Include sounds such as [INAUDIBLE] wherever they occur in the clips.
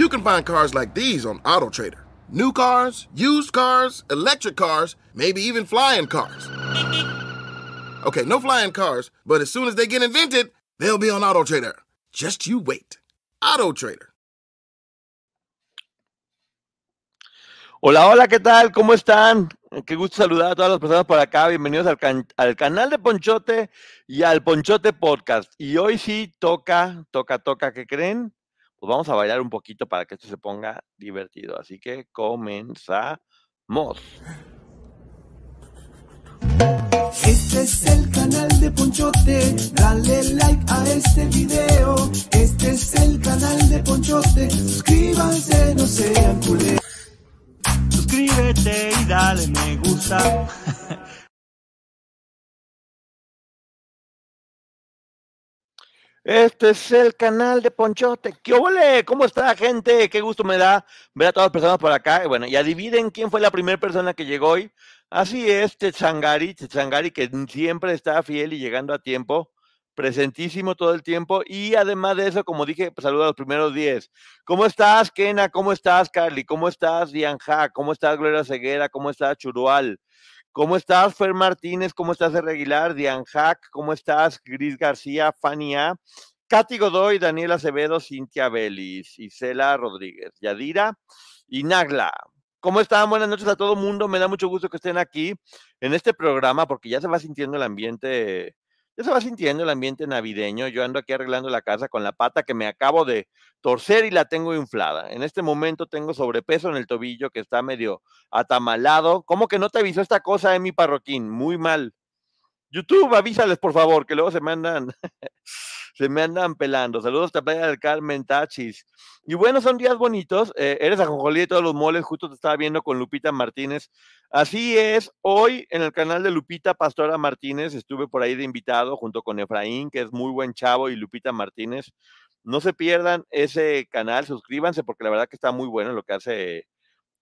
You can find cars like these on AutoTrader. New cars, used cars, electric cars, maybe even flying cars. Okay, no flying cars, but as soon as they get invented, they'll be on AutoTrader. Just you wait. AutoTrader. Hola, hola, ¿qué tal? ¿Cómo están? Qué gusto saludar a todas las personas por acá. Bienvenidos al, can- al canal de Ponchote y al Ponchote Podcast. Y hoy sí toca, toca, toca, ¿qué creen? Pues vamos a bailar un poquito para que esto se ponga divertido. Así que comenzamos. Este es el canal de Ponchote, dale like a este video. Este es el canal de Ponchote, suscríbanse, no sean culeros. Suscríbete y dale me gusta. [LAUGHS] Este es el canal de Ponchote. ¿Qué ole? ¿Cómo está, gente? Qué gusto me da ver a todas las personas por acá. Bueno, y adivinen quién fue la primera persona que llegó hoy. Así es, Tetzangari, Tetzangari, que siempre está fiel y llegando a tiempo, presentísimo todo el tiempo. Y además de eso, como dije, pues saludo a los primeros 10. ¿Cómo estás, Kena? ¿Cómo estás, Carly? ¿Cómo estás, Dianja? ¿Cómo estás, Gloria Ceguera? ¿Cómo estás, Churual? ¿Cómo estás, Fer Martínez? ¿Cómo estás, R. Aguilar? Dian Hack, ¿cómo estás? Gris García, Fania, Katy Godoy, Daniela Acevedo, Cintia Vélez, Isela Rodríguez, Yadira y Nagla. ¿Cómo están? Buenas noches a todo mundo. Me da mucho gusto que estén aquí en este programa porque ya se va sintiendo el ambiente, ya va sintiendo el ambiente navideño. Yo ando aquí arreglando la casa con la pata que me acabo de torcer y la tengo inflada. En este momento tengo sobrepeso en el tobillo que está medio atamalado. ¿Cómo que no te avisó esta cosa, mi parroquín? Muy mal. YouTube, avísales, por favor, que luego se me andan, se me andan pelando. Saludos a Playa del Carmen, Tachis. Y bueno, son días bonitos. Eh, eres ajonjolí de todos los moles, justo te estaba viendo con Lupita Martínez. Así es, hoy en el canal de Lupita Pastora Martínez estuve por ahí de invitado junto con Efraín, que es muy buen chavo, y Lupita Martínez. No se pierdan ese canal, suscríbanse porque la verdad que está muy bueno lo que hace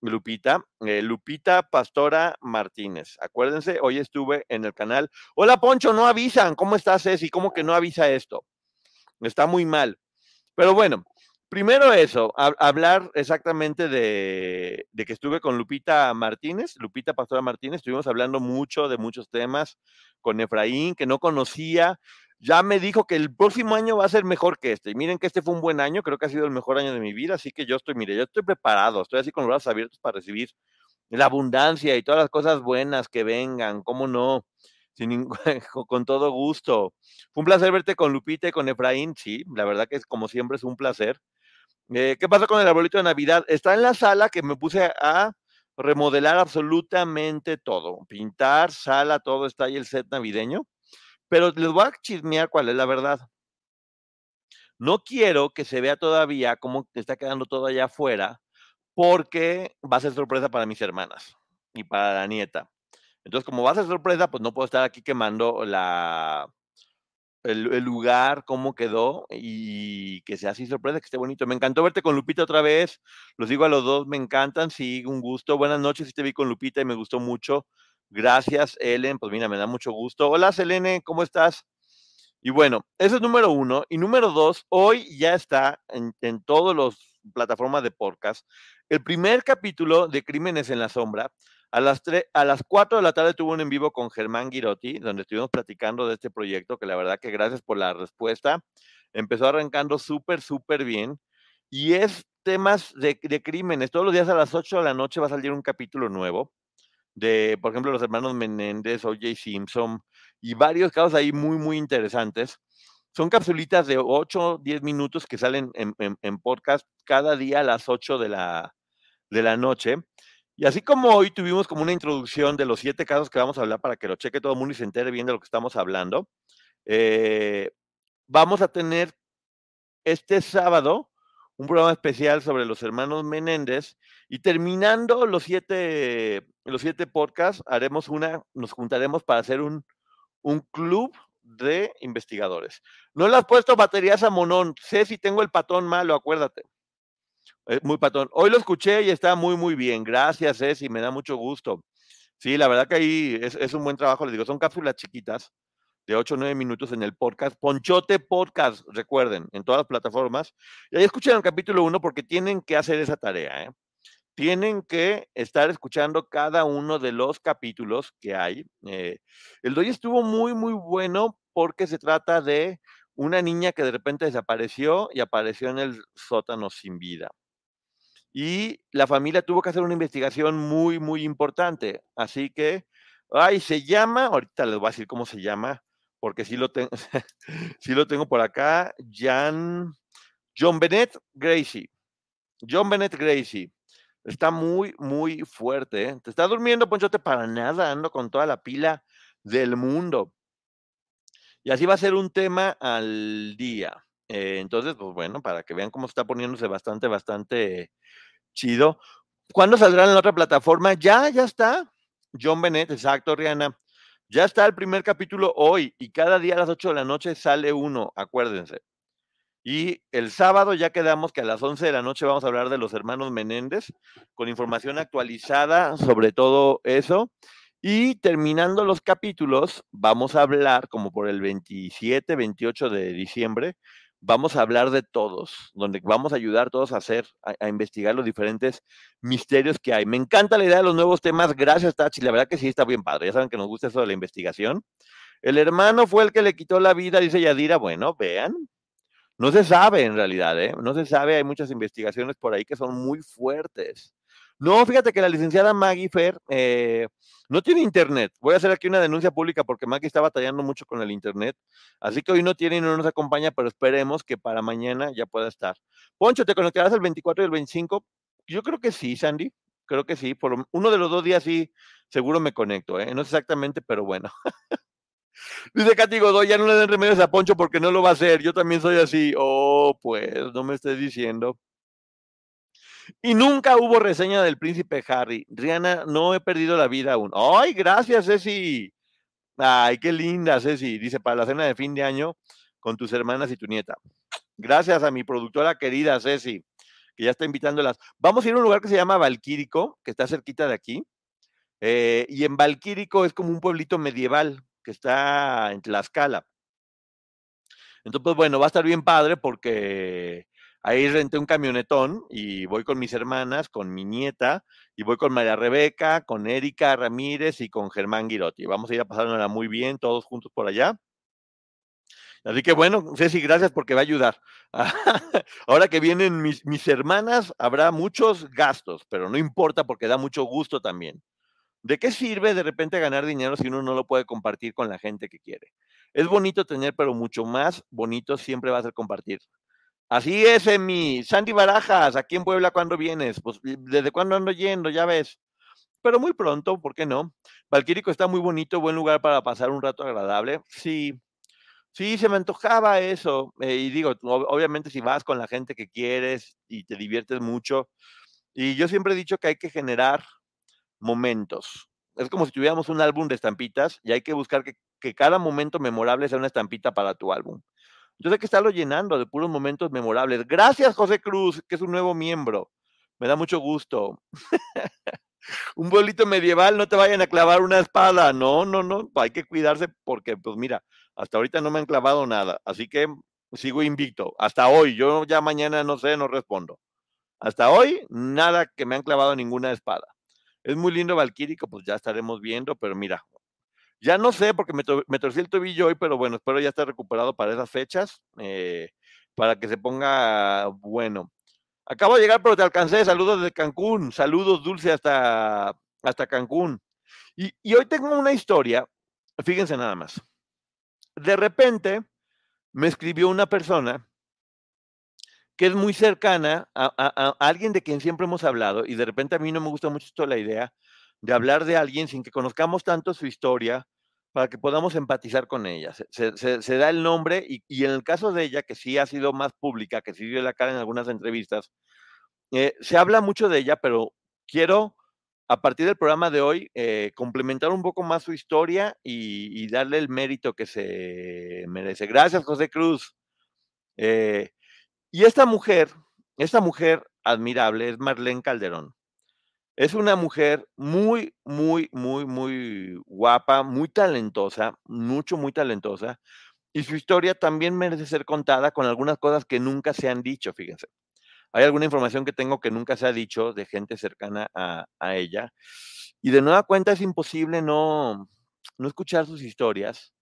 Lupita, eh, Lupita Pastora Martínez. Acuérdense, hoy estuve en el canal. Hola Poncho, no avisan. ¿Cómo estás, Ceci? ¿Cómo que no avisa esto? Está muy mal. Pero bueno, primero eso, hab- hablar exactamente de, de que estuve con Lupita Martínez, Lupita Pastora Martínez. Estuvimos hablando mucho de muchos temas con Efraín, que no conocía. Ya me dijo que el próximo año va a ser mejor que este. Y miren que este fue un buen año, creo que ha sido el mejor año de mi vida, así que yo estoy, mire, yo estoy preparado, estoy así con los brazos abiertos para recibir la abundancia y todas las cosas buenas que vengan, cómo no, [LAUGHS] con todo gusto. Fue un placer verte con Lupita y con Efraín, sí, la verdad que es como siempre es un placer. Eh, ¿Qué pasa con el arbolito de Navidad? Está en la sala que me puse a remodelar absolutamente todo, pintar, sala, todo está ahí el set navideño. Pero les voy a chismear cuál es la verdad. No quiero que se vea todavía cómo está quedando todo allá afuera, porque va a ser sorpresa para mis hermanas y para la nieta. Entonces, como va a ser sorpresa, pues no puedo estar aquí quemando la, el, lugar, cómo quedó y que sea así sorpresa, que esté bonito. Me encantó verte con Lupita otra vez. Los digo a los dos, me encantan, sí, un gusto. Buenas noches, sí te vi con Lupita y me gustó mucho. Gracias, Ellen. Pues mira, me da mucho gusto. Hola, Selene, ¿cómo estás? Y bueno, ese es número uno. Y número dos, hoy ya está en, en todas las plataformas de podcast el primer capítulo de Crímenes en la Sombra. A las, tre- a las 4 de la tarde tuve un en vivo con Germán Girotti, donde estuvimos platicando de este proyecto, que la verdad que gracias por la respuesta. Empezó arrancando súper, súper bien. Y es temas de, de crímenes. Todos los días a las 8 de la noche va a salir un capítulo nuevo de, por ejemplo, los hermanos Menéndez, O.J. Simpson y varios casos ahí muy, muy interesantes. Son capsulitas de 8, 10 minutos que salen en, en- en podcast cada día a las 8 de la, de la noche. Y así como hoy tuvimos como una introducción de los siete casos que vamos a hablar para que lo cheque todo el mundo y se entere bien de lo que estamos hablando, eh, vamos a tener este sábado un programa especial sobre los hermanos Menéndez y terminando los siete, los siete podcasts, haremos una, nos juntaremos para hacer un, un club de investigadores. No le has puesto baterías a Monón, sé si tengo el patón malo, acuérdate. Eh, muy patón. Hoy lo escuché y está muy, muy bien. Gracias, Ceci, me da mucho gusto. Sí, la verdad que ahí es, es un buen trabajo, les digo, son cápsulas chiquitas de 8 o 9 minutos en el podcast, Ponchote Podcast, recuerden, en todas las plataformas. Y ahí escuchen el capítulo 1 porque tienen que hacer esa tarea, ¿eh? Tienen que estar escuchando cada uno de los capítulos que hay. Eh, el doy estuvo muy, muy bueno porque se trata de una niña que de repente desapareció y apareció en el sótano sin vida. Y la familia tuvo que hacer una investigación muy, muy importante. Así que, ay, se llama, ahorita les voy a decir cómo se llama, porque sí lo, tengo, [LAUGHS] sí lo tengo por acá, John Bennett Gracie. John Bennett Gracie. Está muy, muy fuerte. ¿eh? Te está durmiendo, Ponchote, para nada. Ando con toda la pila del mundo. Y así va a ser un tema al día. Eh, entonces, pues bueno, para que vean cómo está poniéndose bastante, bastante chido. ¿Cuándo saldrá en la otra plataforma? Ya, ya está. John Bennett, exacto, Rihanna. Ya está el primer capítulo hoy y cada día a las 8 de la noche sale uno, acuérdense. Y el sábado ya quedamos que a las 11 de la noche vamos a hablar de los hermanos Menéndez con información actualizada sobre todo eso. Y terminando los capítulos, vamos a hablar como por el 27, 28 de diciembre, vamos a hablar de todos, donde vamos a ayudar todos a hacer, a, investigar los diferentes misterios que hay. Me encanta la idea de los nuevos temas, gracias Tachi, la verdad que sí está bien padre, ya saben que nos gusta eso de la investigación. El hermano fue el que le quitó la vida, dice Yadira, bueno, vean, no se sabe en realidad, ¿eh? no se sabe, hay muchas investigaciones por ahí que son muy fuertes. No, fíjate que la licenciada Maggie Fer eh, no tiene internet. Voy a hacer aquí una denuncia pública porque Maggie está batallando mucho con el internet. Así que hoy no tiene y no nos acompaña, pero esperemos que para mañana ya pueda estar. Poncho, ¿te conectarás el 24 y el 25? Yo creo que sí, Sandy. Creo que sí. Por uno de los dos días sí, seguro me conecto. ¿eh? No exactamente, pero bueno. [LAUGHS] Dice Katy Godoy, ya no le den remedios a Poncho porque no lo va a hacer. Yo también soy así. Oh, pues, no me estés diciendo. Y nunca hubo reseña del príncipe Harry. Rihanna, no he perdido la vida aún. ¡Ay, gracias, Ceci! Ay, qué linda, Ceci. Dice, para la cena de fin de año con tus hermanas y tu nieta. Gracias a mi productora querida, Ceci, que ya está invitándolas. Vamos a ir a un lugar que se llama Valquírico, que está cerquita de aquí. Eh, y en Valquírico es como un pueblito medieval que está en Tlaxcala. Entonces, pues bueno, va a estar bien padre porque Ahí renté un camionetón y voy con mis hermanas, con mi nieta, y voy con María Rebeca, con Erika Ramírez y con Germán Girotti. Vamos a ir a pasárnosla muy bien, todos juntos por allá. Así que bueno, Ceci, gracias porque va a ayudar. [LAUGHS] Ahora que vienen mis, mis hermanas, habrá muchos gastos, pero no importa porque da mucho gusto también. ¿De qué sirve de repente ganar dinero si uno no lo puede compartir con la gente que quiere? Es bonito tener, pero mucho más bonito siempre va a ser compartir. Así es, mi Sandy Barajas, aquí en Puebla, ¿cuándo vienes? Pues, ¿desde cuándo ando yendo? Ya ves. Pero muy pronto, ¿por qué no? Valquírico está muy bonito, buen lugar para pasar un rato agradable. Sí, sí, se me antojaba eso. Eh, y digo, obviamente si vas con la gente que quieres y te diviertes mucho. Y yo siempre he dicho que hay que generar momentos. Es como si tuviéramos un álbum de estampitas y hay que buscar que cada momento memorable sea una estampita para tu álbum. Entonces hay que estarlo llenando de puros momentos memorables. Gracias, José Cruz, que es un nuevo miembro. Me da mucho gusto. [LAUGHS] un bolito medieval, no te vayan a clavar una espada. No, no, no. Hay que cuidarse porque, pues mira, hasta ahorita no me han clavado nada. Así que sigo invicto. Hasta hoy. Yo ya mañana no sé, no respondo. Hasta hoy, nada que me han clavado ninguna espada. Es muy lindo Valquírico, pues ya estaremos viendo, pero mira, ya no sé porque me, torcí el tobillo hoy, pero bueno, espero ya estar recuperado para esas fechas, eh, para que se ponga bueno. Acabo de llegar, pero te alcancé. Saludos de Cancún. Saludos, Dulce, hasta, hasta Cancún. Y, hoy tengo una historia, fíjense nada más. De repente me escribió una persona que es muy cercana a, a, alguien de quien siempre hemos hablado, y de repente a mí no me gusta mucho esto la idea de hablar de alguien sin que conozcamos tanto su historia, para que podamos empatizar con ella. Se, da el nombre y, y en el caso de ella, que sí ha sido más pública, que sí dio la cara en algunas entrevistas, eh, se habla mucho de ella, pero quiero, a partir del programa de hoy, eh, complementar un poco más su historia y, y darle el mérito que se merece. Gracias, José Cruz. Eh, y esta mujer, esta mujer admirable es Marlene Calderón. Es una mujer muy, muy, muy, muy guapa, muy talentosa, mucho, muy talentosa. Y su historia también merece ser contada con algunas cosas que nunca se han dicho, fíjense. Hay alguna información que tengo que nunca se ha dicho de gente cercana a, ella. Y de nueva cuenta es imposible no, no escuchar sus historias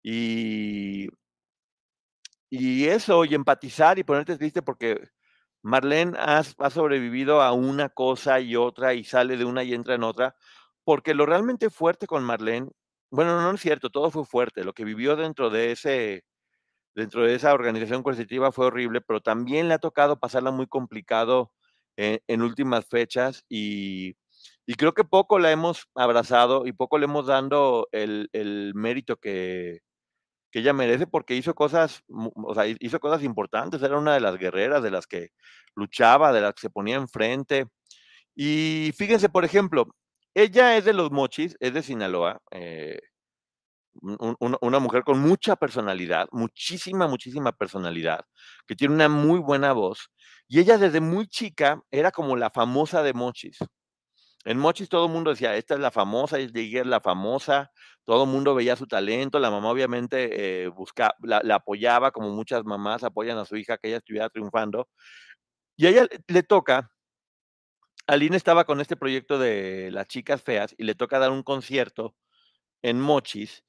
y, y eso, y empatizar y ponerte triste porque Marlene has- ha sobrevivido a una cosa y otra y sale de una y entra en otra, porque lo realmente fuerte con Marlene, bueno, no, es cierto, todo fue fuerte, lo que vivió dentro de ese, dentro de esa organización coercitiva fue horrible, pero también le ha tocado pasarla muy complicado en, últimas fechas y, y creo que poco la hemos abrazado y poco le hemos dando el, el mérito que, que ella merece porque hizo cosas, o sea, hi- hizo cosas importantes, era una de las guerreras, de las que luchaba, de las que se ponía enfrente. Y fíjense, por ejemplo, ella es de los Mochis, es de Sinaloa, eh, un- un- una, una mujer con mucha personalidad, muchísima, muchísima personalidad, que tiene una muy buena voz. Y ella desde muy chica era como la famosa de Mochis. En Mochis todo el mundo decía, esta es la famosa, es la famosa, todo el mundo veía su talento, la mamá obviamente eh, la, apoyaba, como muchas mamás apoyan a su hija que ella estuviera triunfando. Y a ella le, le toca, Aline estaba con este proyecto de las chicas feas y le toca dar un concierto en Mochis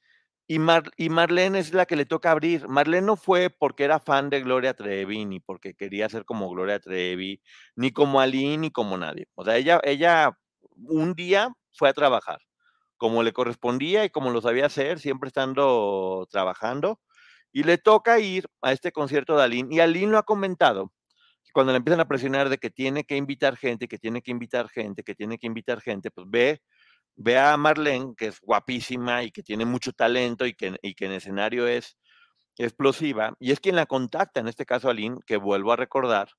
y, Mar- y Marlene es la que le toca abrir. Marlene no fue porque era fan de Gloria Trevi, ni porque quería ser como Gloria Trevi, ni como Aline, ni como nadie. O sea, ella, ella un día fue a trabajar, como le correspondía y como lo sabía hacer, siempre estando trabajando, y le toca ir a este concierto de Aline. Y Aline lo ha comentado, cuando le empiezan a presionar de que tiene que invitar gente, que tiene que invitar gente, que tiene que invitar gente, pues ve ve a Marlene, que es guapísima y que tiene mucho talento y que, y que en escenario es explosiva, y es quien la contacta, en este caso Aline, que vuelvo a recordar,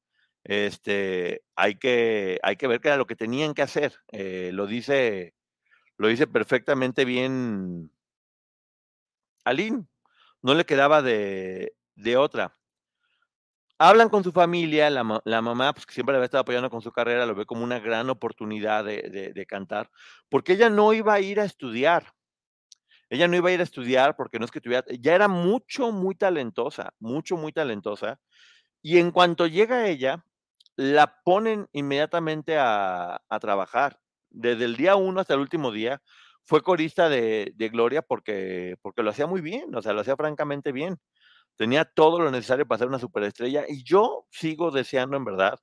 este, hay que, hay que ver qué era lo que tenían que hacer. eh, lo dice, lo dice perfectamente bien Aline, no le quedaba de, de otra. Hablan con su familia, la, la mamá, pues, que siempre le había estado apoyando con su carrera, lo ve como una gran oportunidad de, de- de cantar, porque ella no iba a ir a estudiar. Ella no iba a ir a estudiar porque no es que tuviera, ya era mucho, muy talentosa, mucho, muy talentosa. Y en cuanto llega ella, la ponen inmediatamente a, a trabajar. Desde el día uno hasta el último día, fue corista de, de Gloria porque, porque lo hacía muy bien, o sea, lo hacía francamente bien tenía todo lo necesario para ser una superestrella y yo sigo deseando en verdad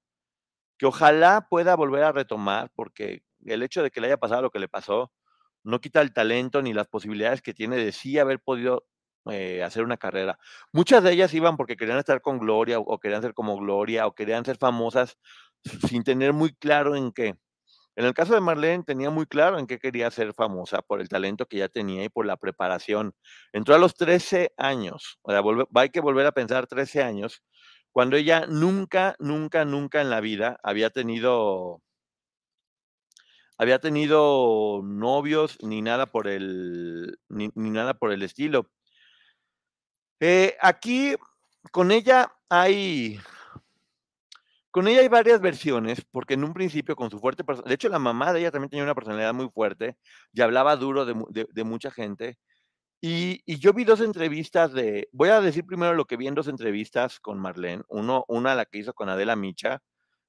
que ojalá pueda volver a retomar porque el hecho de que le haya pasado lo que le pasó no quita el talento ni las posibilidades que tiene de sí haber podido eh, hacer una carrera. Muchas de ellas iban porque querían estar con Gloria o, querían ser como Gloria o querían ser famosas sin tener muy claro en qué. En el caso de Marlene tenía muy claro en qué quería ser famosa por el talento que ya tenía y por la preparación. Entró a los 13 años, o sea, hay que volver a pensar 13 años, cuando ella nunca, nunca, nunca en la vida había tenido, había tenido novios ni nada por el, ni, ni nada por el estilo. Eh, aquí con ella hay, con ella hay varias versiones, porque en un principio con su fuerte de hecho la mamá de ella también tenía una personalidad muy fuerte y hablaba duro de, de- de mucha gente. Y, y yo vi dos entrevistas de, voy a decir primero lo que vi en dos entrevistas con Marlene, Uno, una la que hizo con Adela Micha,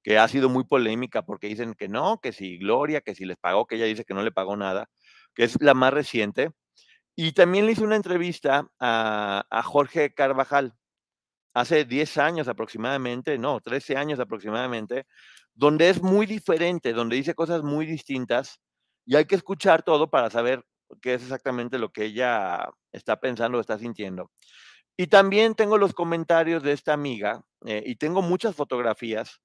que ha sido muy polémica porque dicen que no, que si Gloria, que si les pagó, que ella dice que no le pagó nada, que es la más reciente. Y también le hice una entrevista a, Jorge Carvajal, hace 10 años aproximadamente, no, 13 años aproximadamente, donde es muy diferente, donde dice cosas muy distintas y hay que escuchar todo para saber qué es exactamente lo que ella está pensando o está sintiendo. Y también tengo los comentarios de esta amiga eh, y tengo muchas fotografías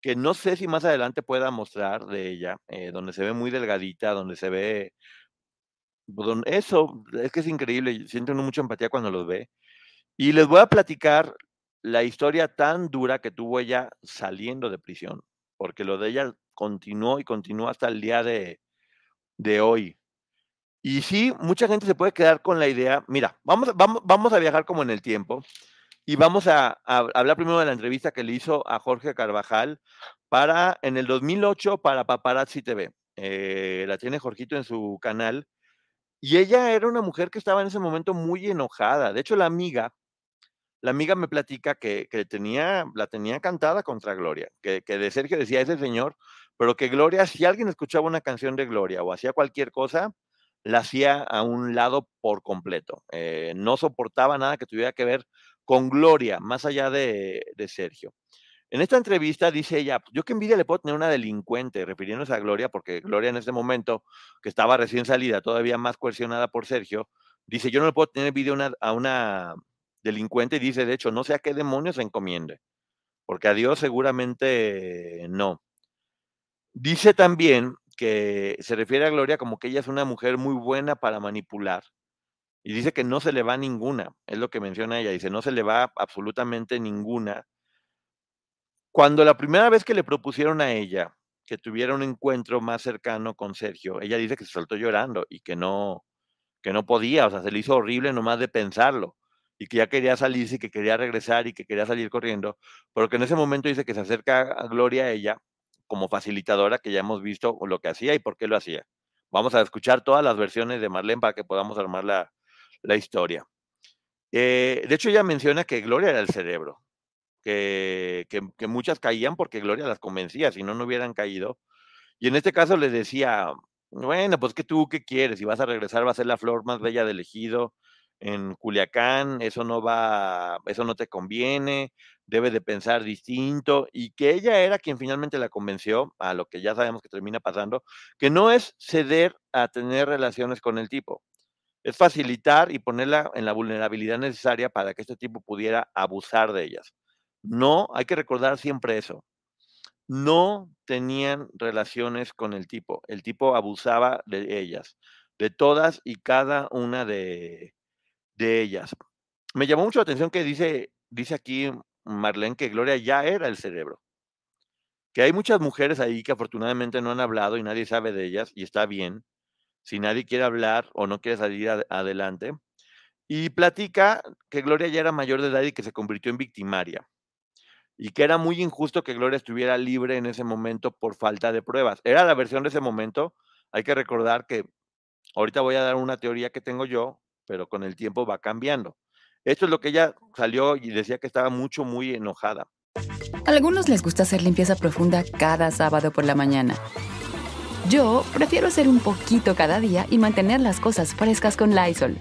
que no sé si más adelante pueda mostrar de ella, eh, donde se ve muy delgadita, donde se ve Eso es que es increíble, siento mucha empatía cuando los ve. Y les voy a platicar la historia tan dura que tuvo ella saliendo de prisión, porque lo de ella continuó y continuó hasta el día de, de hoy. Y sí, mucha gente se puede quedar con la idea, mira, vamos, vamos, vamos a viajar como en el tiempo y vamos a, a hablar primero de la entrevista que le hizo a Jorge Carvajal para, en el 2008 para Paparazzi TV. Eh, la tiene Jorgito en su canal. Y ella era una mujer que estaba en ese momento muy enojada. De hecho, la amiga, la amiga me platica que, que tenía, la tenía cantada contra Gloria, que, de Sergio decía ese señor, pero que Gloria, si alguien escuchaba una canción de Gloria o hacía cualquier cosa, la hacía a un lado por completo. Eh, no soportaba nada que tuviera que ver con Gloria, más allá de, de Sergio. En esta entrevista dice ella, yo qué envidia le puedo tener a una delincuente, refiriéndose a Gloria, porque Gloria en ese momento, que estaba recién salida, todavía más coercionada por Sergio, dice, yo no le puedo tener envidia a una, a una delincuente, y dice, de hecho, no sé a qué demonios se encomiende, porque a Dios seguramente no. Dice también que se refiere a Gloria como que ella es una mujer muy buena para manipular, y dice que no se le va ninguna, es lo que menciona ella, dice, no se le va absolutamente ninguna. Cuando la primera vez que le propusieron a ella que tuviera un encuentro más cercano con Sergio, ella dice que se soltó llorando y que no, que no podía, o sea, se le hizo horrible nomás de pensarlo y que ya quería salirse y que quería regresar y que quería salir corriendo, pero que en ese momento dice que se acerca a Gloria a ella como facilitadora, que ya hemos visto lo que hacía y por qué lo hacía. Vamos a escuchar todas las versiones de Marlene para que podamos armar la, la historia. Eh, de hecho, ella menciona que Gloria era el cerebro, que, muchas caían porque Gloria las convencía, si no, no hubieran caído. Y en este caso les decía, bueno, pues que tú qué quieres, si vas a regresar va a ser la flor más bella del ejido en Culiacán, eso no va, eso no te conviene, debe de pensar distinto, y que ella era quien finalmente la convenció, a lo que ya sabemos que termina pasando, que no es ceder a tener relaciones con el tipo, es facilitar y ponerla en la vulnerabilidad necesaria para que este tipo pudiera abusar de ellas. No, hay que recordar siempre eso. No tenían relaciones con el tipo. El tipo abusaba de ellas, de todas y cada una de, ellas. Me llamó mucho la atención que dice, dice aquí Marlene que Gloria ya era el cerebro. Que hay muchas mujeres ahí que afortunadamente no han hablado y nadie sabe de ellas, y está bien. Si nadie quiere hablar o no quiere salir ad adelante. Y platica que Gloria ya era mayor de edad y que se convirtió en victimaria y que era muy injusto que Gloria estuviera libre en ese momento por falta de pruebas. Era la versión de ese momento. Hay que recordar que ahorita voy a dar una teoría que tengo yo, pero con el tiempo va cambiando. Esto es lo que ella salió y decía que estaba mucho, muy enojada. A algunos les gusta hacer limpieza profunda cada sábado por la mañana. Yo prefiero hacer un poquito cada día y mantener las cosas frescas con Lysol.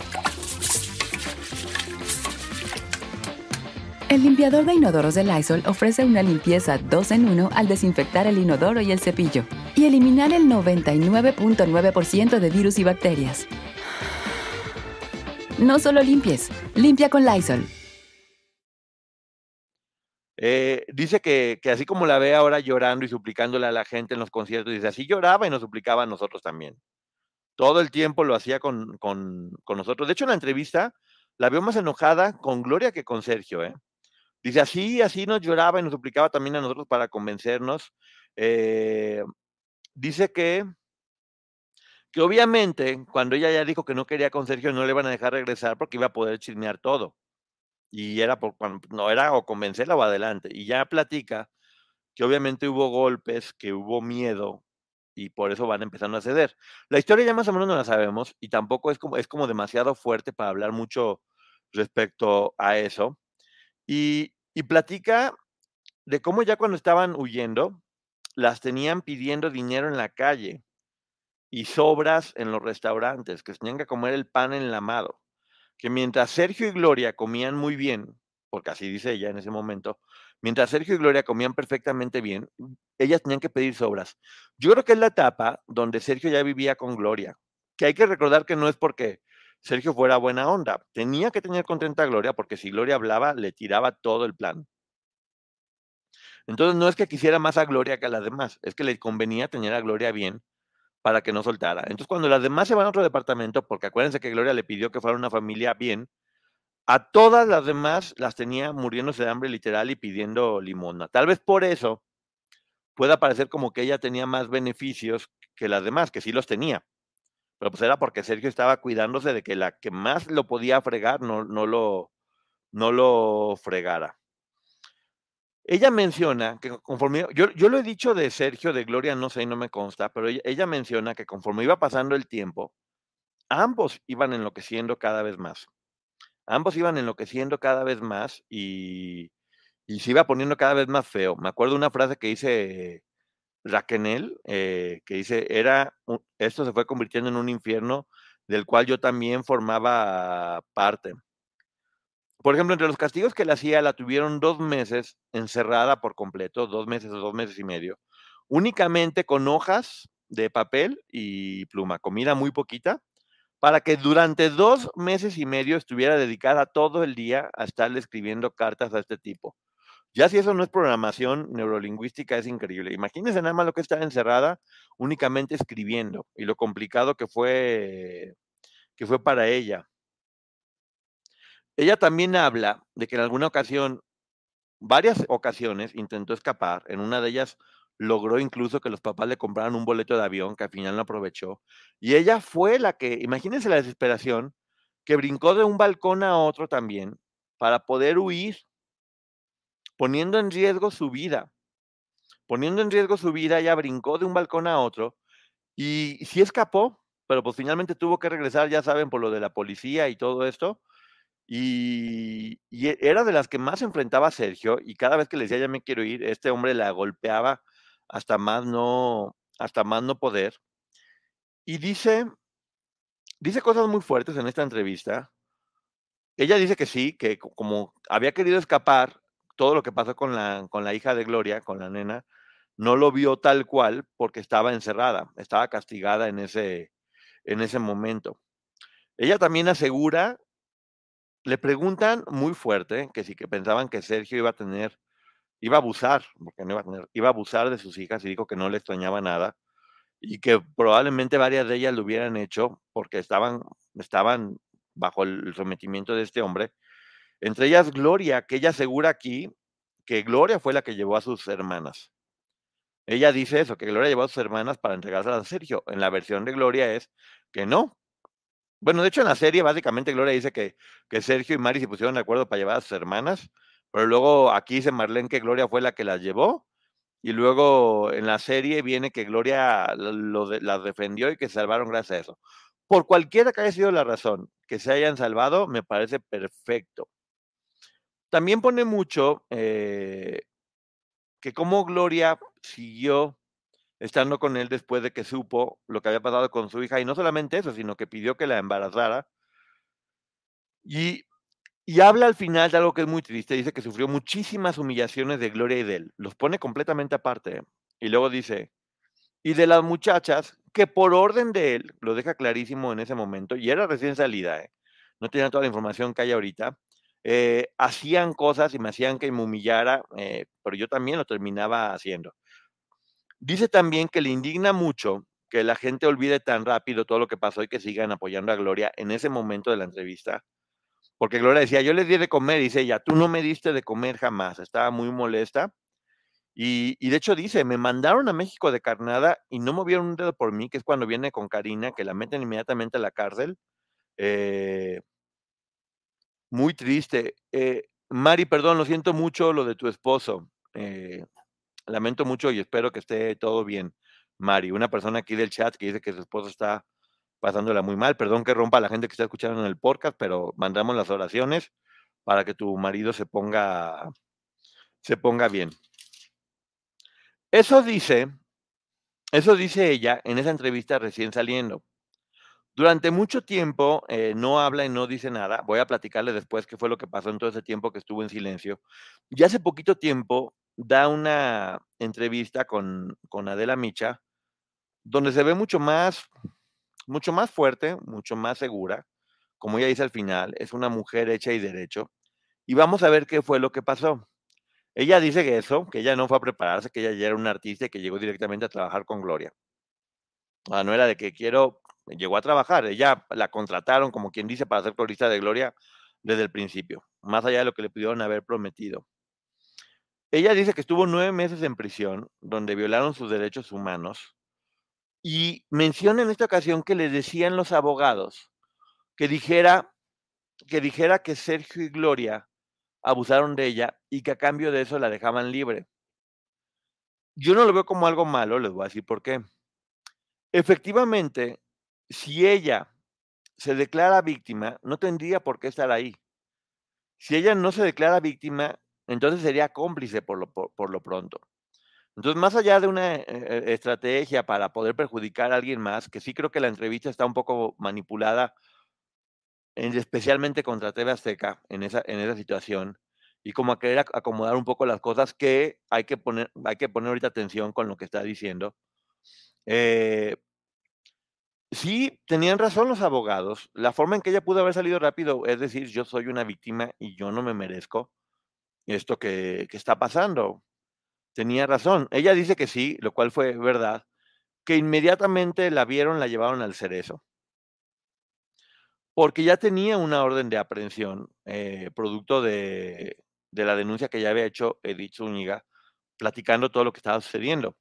El limpiador de inodoros de Lysol ofrece una limpieza 2 en 1 al desinfectar el inodoro y el cepillo y eliminar el 99.9% de virus y bacterias. No solo limpies, limpia con Lysol. Eh, dice que, que, así como la ve ahora llorando y suplicándole a la gente en los conciertos, dice, así lloraba y nos suplicaba a nosotros también. Todo el tiempo lo hacía con, con, con nosotros. De hecho, en la entrevista la veo más enojada con Gloria que con Sergio, ¿eh? Dice, así, así nos lloraba y nos suplicaba también a nosotros para convencernos. Eh, dice que, que obviamente cuando ella ya dijo que no quería con Sergio, no le iban a dejar regresar porque iba a poder chismear todo. Y era por, no era o convencerla o adelante. Y ya platica que obviamente hubo golpes, que hubo miedo y por eso van empezando a ceder. La historia ya más o menos no la sabemos y tampoco es como, es como demasiado fuerte para hablar mucho respecto a eso. Y, y platica de cómo ya cuando estaban huyendo, las tenían pidiendo dinero en la calle y sobras en los restaurantes, que tenían que comer el pan enlamado. Que mientras Sergio y Gloria comían muy bien, porque así dice ella en ese momento, mientras Sergio y Gloria comían perfectamente bien, ellas tenían que pedir sobras. Yo creo que es la etapa donde Sergio ya vivía con Gloria, que hay que recordar que no es porque Sergio fuera buena onda, tenía que tener contenta a Gloria porque si Gloria hablaba, le tiraba todo el plan. Entonces no es que quisiera más a Gloria que a las demás, es que le convenía tener a Gloria bien para que no soltara. Entonces, cuando las demás se van a otro departamento, porque acuérdense que Gloria le pidió que fuera una familia bien, a todas las demás las tenía muriéndose de hambre literal y pidiendo limosna. Tal vez por eso pueda parecer como que ella tenía más beneficios que las demás, que sí los tenía. Pero pues era porque Sergio estaba cuidándose de que la que más lo podía fregar no, no, lo, no lo fregara. Ella menciona que conforme, yo, yo lo he dicho de Sergio, de Gloria, no sé, no me consta, pero ella, menciona que conforme iba pasando el tiempo, ambos iban enloqueciendo cada vez más. Ambos iban enloqueciendo cada vez más y, y se iba poniendo cada vez más feo. Me acuerdo una frase que dice Raquenel, eh, que dice, era, esto se fue convirtiendo en un infierno del cual yo también formaba parte. Por ejemplo, entre los castigos que le hacía, la tuvieron dos meses encerrada por completo, dos meses o dos meses y medio, únicamente con hojas de papel y pluma, comida muy poquita, para que durante dos meses y medio estuviera dedicada todo el día a estarle escribiendo cartas a este tipo. Ya si eso no es programación neurolingüística, es increíble. Imagínense nada más lo que es estar encerrada únicamente escribiendo y lo complicado que fue, que fue para ella. Ella también habla de que en alguna ocasión, varias ocasiones, intentó escapar. En una de ellas logró incluso que los papás le compraran un boleto de avión, que al final no aprovechó. Y ella fue la que, imagínense la desesperación, que brincó de un balcón a otro también para poder huir, poniendo en riesgo su vida. Poniendo en riesgo su vida, ella brincó de un balcón a otro y sí escapó, pero pues finalmente tuvo que regresar, ya saben, por lo de la policía y todo esto. Y, e- era de las que más enfrentaba a Sergio y cada vez que le decía ya me quiero ir, este hombre la golpeaba hasta más no, hasta más no poder. Y dice, dice cosas muy fuertes en esta entrevista. Ella dice que sí, que co- como había querido escapar, todo lo que pasó con la, con la hija de Gloria, con la nena, no lo vio tal cual porque estaba encerrada, estaba castigada en ese, en ese momento. Ella también asegura, le preguntan muy fuerte que si que pensaban que Sergio iba a tener, iba a abusar, porque no iba a tener, iba a abusar de sus hijas y dijo que no le extrañaba nada y que probablemente varias de ellas lo hubieran hecho porque estaban, estaban bajo el sometimiento de este hombre. Entre ellas Gloria, que ella asegura aquí que Gloria fue la que llevó a sus hermanas. Ella dice eso, que Gloria llevó a sus hermanas para entregárselas a Sergio. En la versión de Gloria es que no. Bueno, de hecho en la serie básicamente Gloria dice que, que Sergio y Mari se pusieron de acuerdo para llevar a sus hermanas, pero luego aquí dice Marlene que Gloria fue la que las llevó y luego en la serie viene que Gloria las defendió y que se salvaron gracias a eso. Por cualquiera que haya sido la razón que se hayan salvado, me parece perfecto. También pone mucho eh, que cómo Gloria siguió estando con él después de que supo lo que había pasado con su hija, y no solamente eso, sino que pidió que la embarazara. Y, y habla al final de algo que es muy triste, dice que sufrió muchísimas humillaciones de Gloria y de él, los pone completamente aparte, y luego dice, y de las muchachas, que por orden de él, lo deja clarísimo en ese momento, y era recién salida, ¿eh? no tenía toda la información que hay ahorita, eh, hacían cosas y me hacían que me humillara, eh, pero yo también lo terminaba haciendo. Dice también que le indigna mucho que la gente olvide tan rápido todo lo que pasó y que sigan apoyando a Gloria en ese momento de la entrevista. Porque Gloria decía, yo les di de comer, dice ella, tú no me diste de comer jamás. Estaba muy molesta. Y, de hecho dice, me mandaron a México de carnada y no movieron un dedo por mí, que es cuando viene con Karina, que la meten inmediatamente a la cárcel. Eh, muy triste. Eh, Mari, perdón, lo siento mucho lo de tu esposo. Eh, lamento mucho y espero que esté todo bien. Mari, una persona aquí del chat que dice que su esposo está pasándola muy mal. Perdón que rompa a la gente que está escuchando en el podcast, pero mandamos las oraciones para que tu marido se ponga, se ponga bien. Eso dice, eso dice ella en esa entrevista recién saliendo. Durante mucho tiempo eh, no habla y no dice nada. Voy a platicarle después qué fue lo que pasó en todo ese tiempo que estuvo en silencio. Y hace poquito tiempo da una entrevista con, con Adela Micha, donde se ve mucho más, mucho más fuerte, mucho más segura. Como ella dice al final, es una mujer hecha y derecho. Y vamos a ver qué fue lo que pasó. Ella dice que eso, que ella no fue a prepararse, que ella ya era una artista y que llegó directamente a trabajar con Gloria. O sea, no era de que quiero, llegó a trabajar, ella la contrataron, como quien dice, para ser corista de Gloria desde el principio, más allá de lo que le pudieron haber prometido. Ella dice que estuvo nueve meses en prisión, donde violaron sus derechos humanos, y menciona en esta ocasión que le decían los abogados que dijera que dijera que Sergio y Gloria abusaron de ella y que a cambio de eso la dejaban libre. Yo no lo veo como algo malo, les voy a decir por qué. Efectivamente, si ella se declara víctima, no tendría por qué estar ahí. Si ella no se declara víctima, entonces sería cómplice por lo, por, por lo pronto. Entonces, más allá de una eh, eh, estrategia para poder perjudicar a alguien más, que sí creo que la entrevista está un poco manipulada, en- especialmente contra TV Azteca, en esa, en esa situación, y como a querer ac- acomodar un poco las cosas que hay que poner, hay que poner ahorita atención con lo que está diciendo. Eh, sí, tenían razón los abogados. La forma en que ella pudo haber salido rápido es decir, yo soy una víctima y yo no me merezco esto que, está pasando. Tenía razón. Ella dice que sí, lo cual fue verdad, que inmediatamente la vieron, la llevaron al cerezo. Porque ya tenía una orden de aprehensión, eh, producto de, de la denuncia que ya había hecho Edith Zúñiga, platicando todo lo que estaba sucediendo.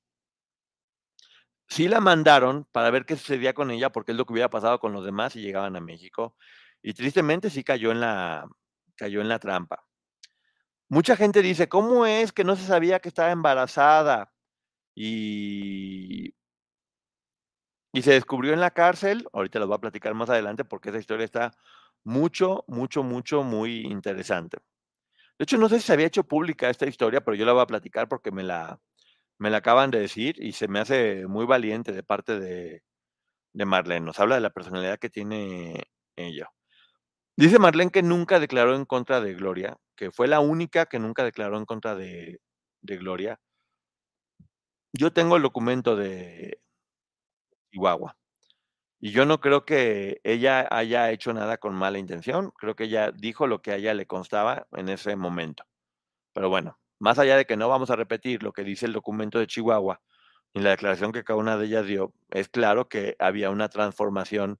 Sí la mandaron para ver qué sucedía con ella, porque es lo que hubiera pasado con los demás si llegaban a México. Y tristemente sí cayó en la, cayó en la trampa. Mucha gente dice, ¿cómo es que no se sabía que estaba embarazada? Y, y se descubrió en la cárcel. Ahorita les voy a platicar más adelante porque esa historia está mucho, mucho, mucho, muy interesante. De hecho, no sé si se había hecho pública esta historia, pero yo la voy a platicar porque me la, me la acaban de decir y se me hace muy valiente de parte de, de Marlene. Nos habla de la personalidad que tiene ella. Dice Marlene que nunca declaró en contra de Gloria, que fue la única que nunca declaró en contra de, Gloria. Yo tengo el documento de Chihuahua y yo no creo que ella haya hecho nada con mala intención. Creo que ella dijo lo que a ella le constaba en ese momento. Pero bueno, más allá de que no vamos a repetir lo que dice el documento de Chihuahua y la declaración que cada una de ellas dio, es claro que había una transformación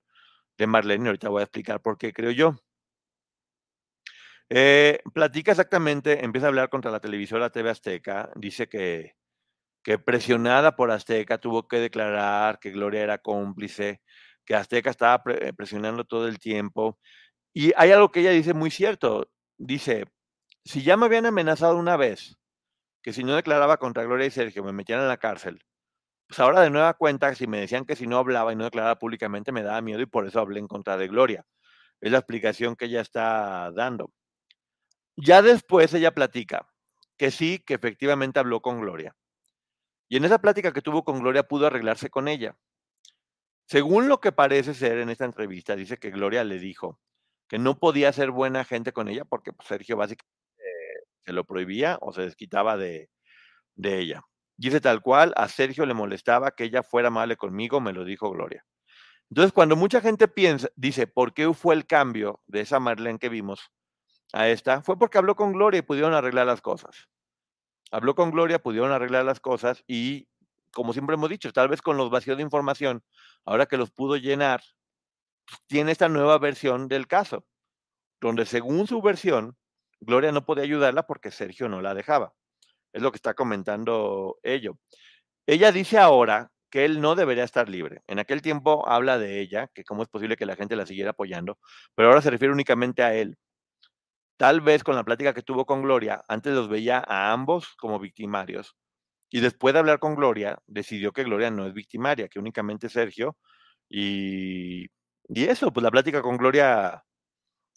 de Marlene y ahorita voy a explicar por qué creo yo. Eh, platica exactamente, empieza a hablar contra la televisora TV Azteca, dice que, que presionada por Azteca tuvo que declarar que Gloria era cómplice, que Azteca estaba pre- presionando todo el tiempo. Y hay algo que ella dice muy cierto, dice, si ya me habían amenazado una vez, que si no declaraba contra Gloria y Sergio me metían en la cárcel, pues ahora de nueva cuenta, si me decían que si no hablaba y no declaraba públicamente, me daba miedo y por eso hablé en contra de Gloria. Es la explicación que ella está dando. Ya después ella platica que sí, que efectivamente habló con Gloria. Y en esa plática que tuvo con Gloria pudo arreglarse con ella. Según lo que parece ser en esta entrevista, dice que Gloria le dijo que no podía ser buena gente con ella porque pues, Sergio básicamente se lo prohibía o se desquitaba de, de ella. Dice tal cual, a Sergio le molestaba que ella fuera amable conmigo, me lo dijo Gloria. Entonces, cuando mucha gente piensa, dice, ¿por qué fue el cambio de esa Marlene que vimos a esta? Fue porque habló con Gloria y pudieron arreglar las cosas. Habló con Gloria, pudieron arreglar las cosas y, como siempre hemos dicho, tal vez con los vacíos de información, ahora que los pudo llenar, pues, tiene esta nueva versión del caso, donde según su versión, Gloria no podía ayudarla porque Sergio no la dejaba. Es lo que está comentando ello. Ella dice ahora que él no debería estar libre. En aquel tiempo habla de ella, que cómo es posible que la gente la siguiera apoyando, pero ahora se refiere únicamente a él. Tal vez con la plática que tuvo con Gloria, antes los veía a ambos como victimarios, y después de hablar con Gloria, decidió que Gloria no es victimaria, que únicamente Sergio, y, y eso, pues la plática con Gloria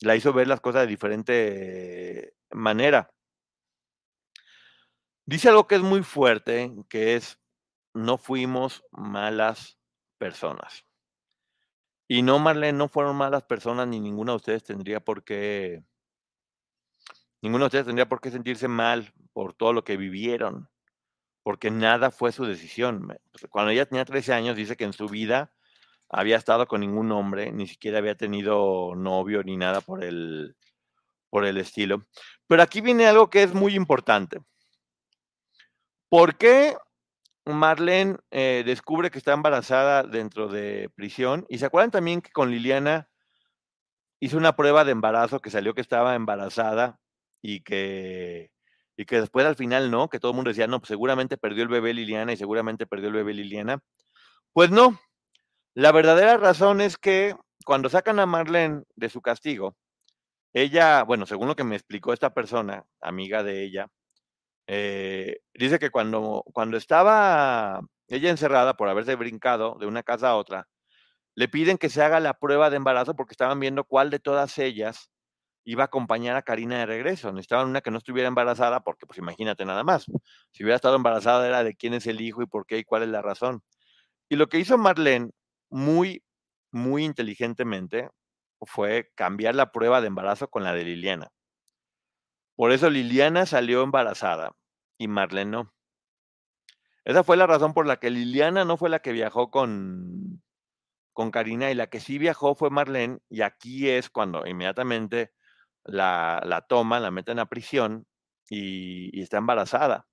la hizo ver las cosas de diferente manera. Dice algo que es muy fuerte, que es, no fuimos malas personas. Y no, Marlene, no fueron malas personas, ni ninguna de ustedes tendría por qué, ninguna de ustedes tendría por qué sentirse mal por todo lo que vivieron, porque nada fue su decisión. Pues, Cuando ella tenía 13 años, dice que en su vida había estado con ningún hombre, ni siquiera había tenido novio ni nada por el, por el estilo. Pero aquí viene algo que es muy importante. ¿Por qué Marlene eh, descubre que está embarazada dentro de prisión. Y se acuerdan también que con Liliana hizo una prueba de embarazo que salió que estaba embarazada y que, y que después al final no, que todo el mundo decía, no, pues seguramente perdió el bebé Liliana y seguramente perdió el bebé Liliana. Pues no, la verdadera razón es que cuando sacan a Marlene de su castigo, ella, bueno, según lo que me explicó esta persona, amiga de ella, eh, dice que cuando, cuando estaba ella encerrada por haberse brincado de una casa a otra, le piden que se haga la prueba de embarazo porque estaban viendo cuál de todas ellas iba a acompañar a Karina de regreso. Necesitaban una que no estuviera embarazada porque, pues imagínate nada más. Si hubiera estado embarazada era de quién es el hijo y por qué y cuál es la razón. Y lo que hizo Marlene muy, muy inteligentemente fue cambiar la prueba de embarazo con la de Liliana. Por eso Liliana salió embarazada y Marlene no. Esa fue la razón por la que Liliana no fue la que viajó con, con Karina y la que sí viajó fue Marlene y aquí es cuando inmediatamente la, la toman, la meten a prisión y, y está embarazada.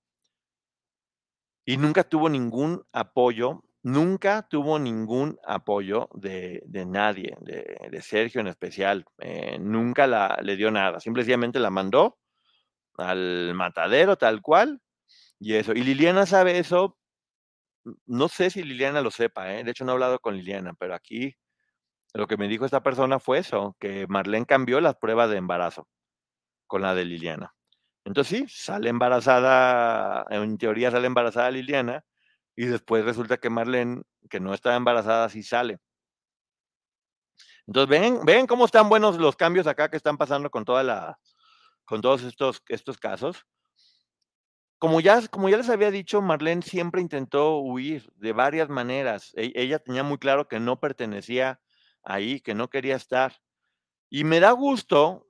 Y nunca tuvo ningún apoyo nunca tuvo ningún apoyo de, de nadie, de, de, Sergio en especial. Eh, nunca la, le dio nada. Simplemente la mandó al matadero tal cual. Y eso. Y Liliana sabe eso. No sé si Liliana lo sepa, ¿eh? de hecho no he hablado con Liliana, pero aquí lo que me dijo esta persona fue eso, que Marlene cambió las pruebas de embarazo con la de Liliana. Entonces sí, sale embarazada, en teoría sale embarazada Liliana, y después resulta que Marlene, que no estaba embarazada, sí sale. Entonces, ven, ven cómo están buenos los cambios acá que están pasando con toda la, con todos estos, estos casos. Como ya, como ya les había dicho, Marlene siempre intentó huir de varias maneras. E, ella tenía muy claro que no pertenecía ahí, que no quería estar. Y me da gusto,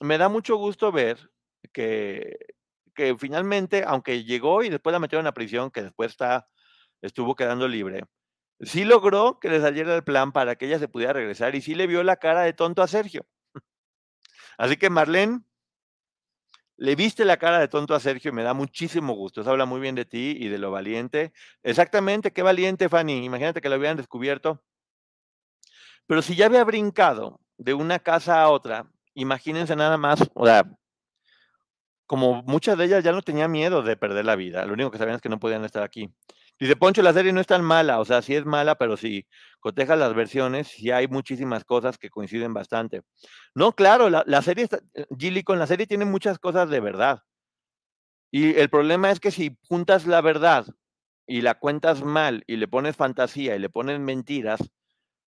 me da mucho gusto ver que, que finalmente, aunque llegó y después la metieron a prisión, que después está estuvo quedando libre, sí logró que le saliera el plan para que ella se pudiera regresar y sí le vio la cara de tonto a Sergio. Así que Marlene, le viste la cara de tonto a Sergio y me da muchísimo gusto. Eso habla muy bien de ti y de lo valiente. Exactamente, qué valiente, Fanny. Imagínate que lo hubieran descubierto. Pero si ya había brincado de una casa a otra, imagínense nada más, o sea, como muchas de ellas ya no tenían miedo de perder la vida, lo único que sabían es que no podían estar aquí. Dice Poncho, la serie no es tan mala, o sea, sí es mala, pero si cotejas las versiones, sí hay muchísimas cosas que coinciden bastante. No, claro, la, serie, está, Gilly, con la serie tiene muchas cosas de verdad. Y el problema es que si juntas la verdad y la cuentas mal y le pones fantasía y le pones mentiras,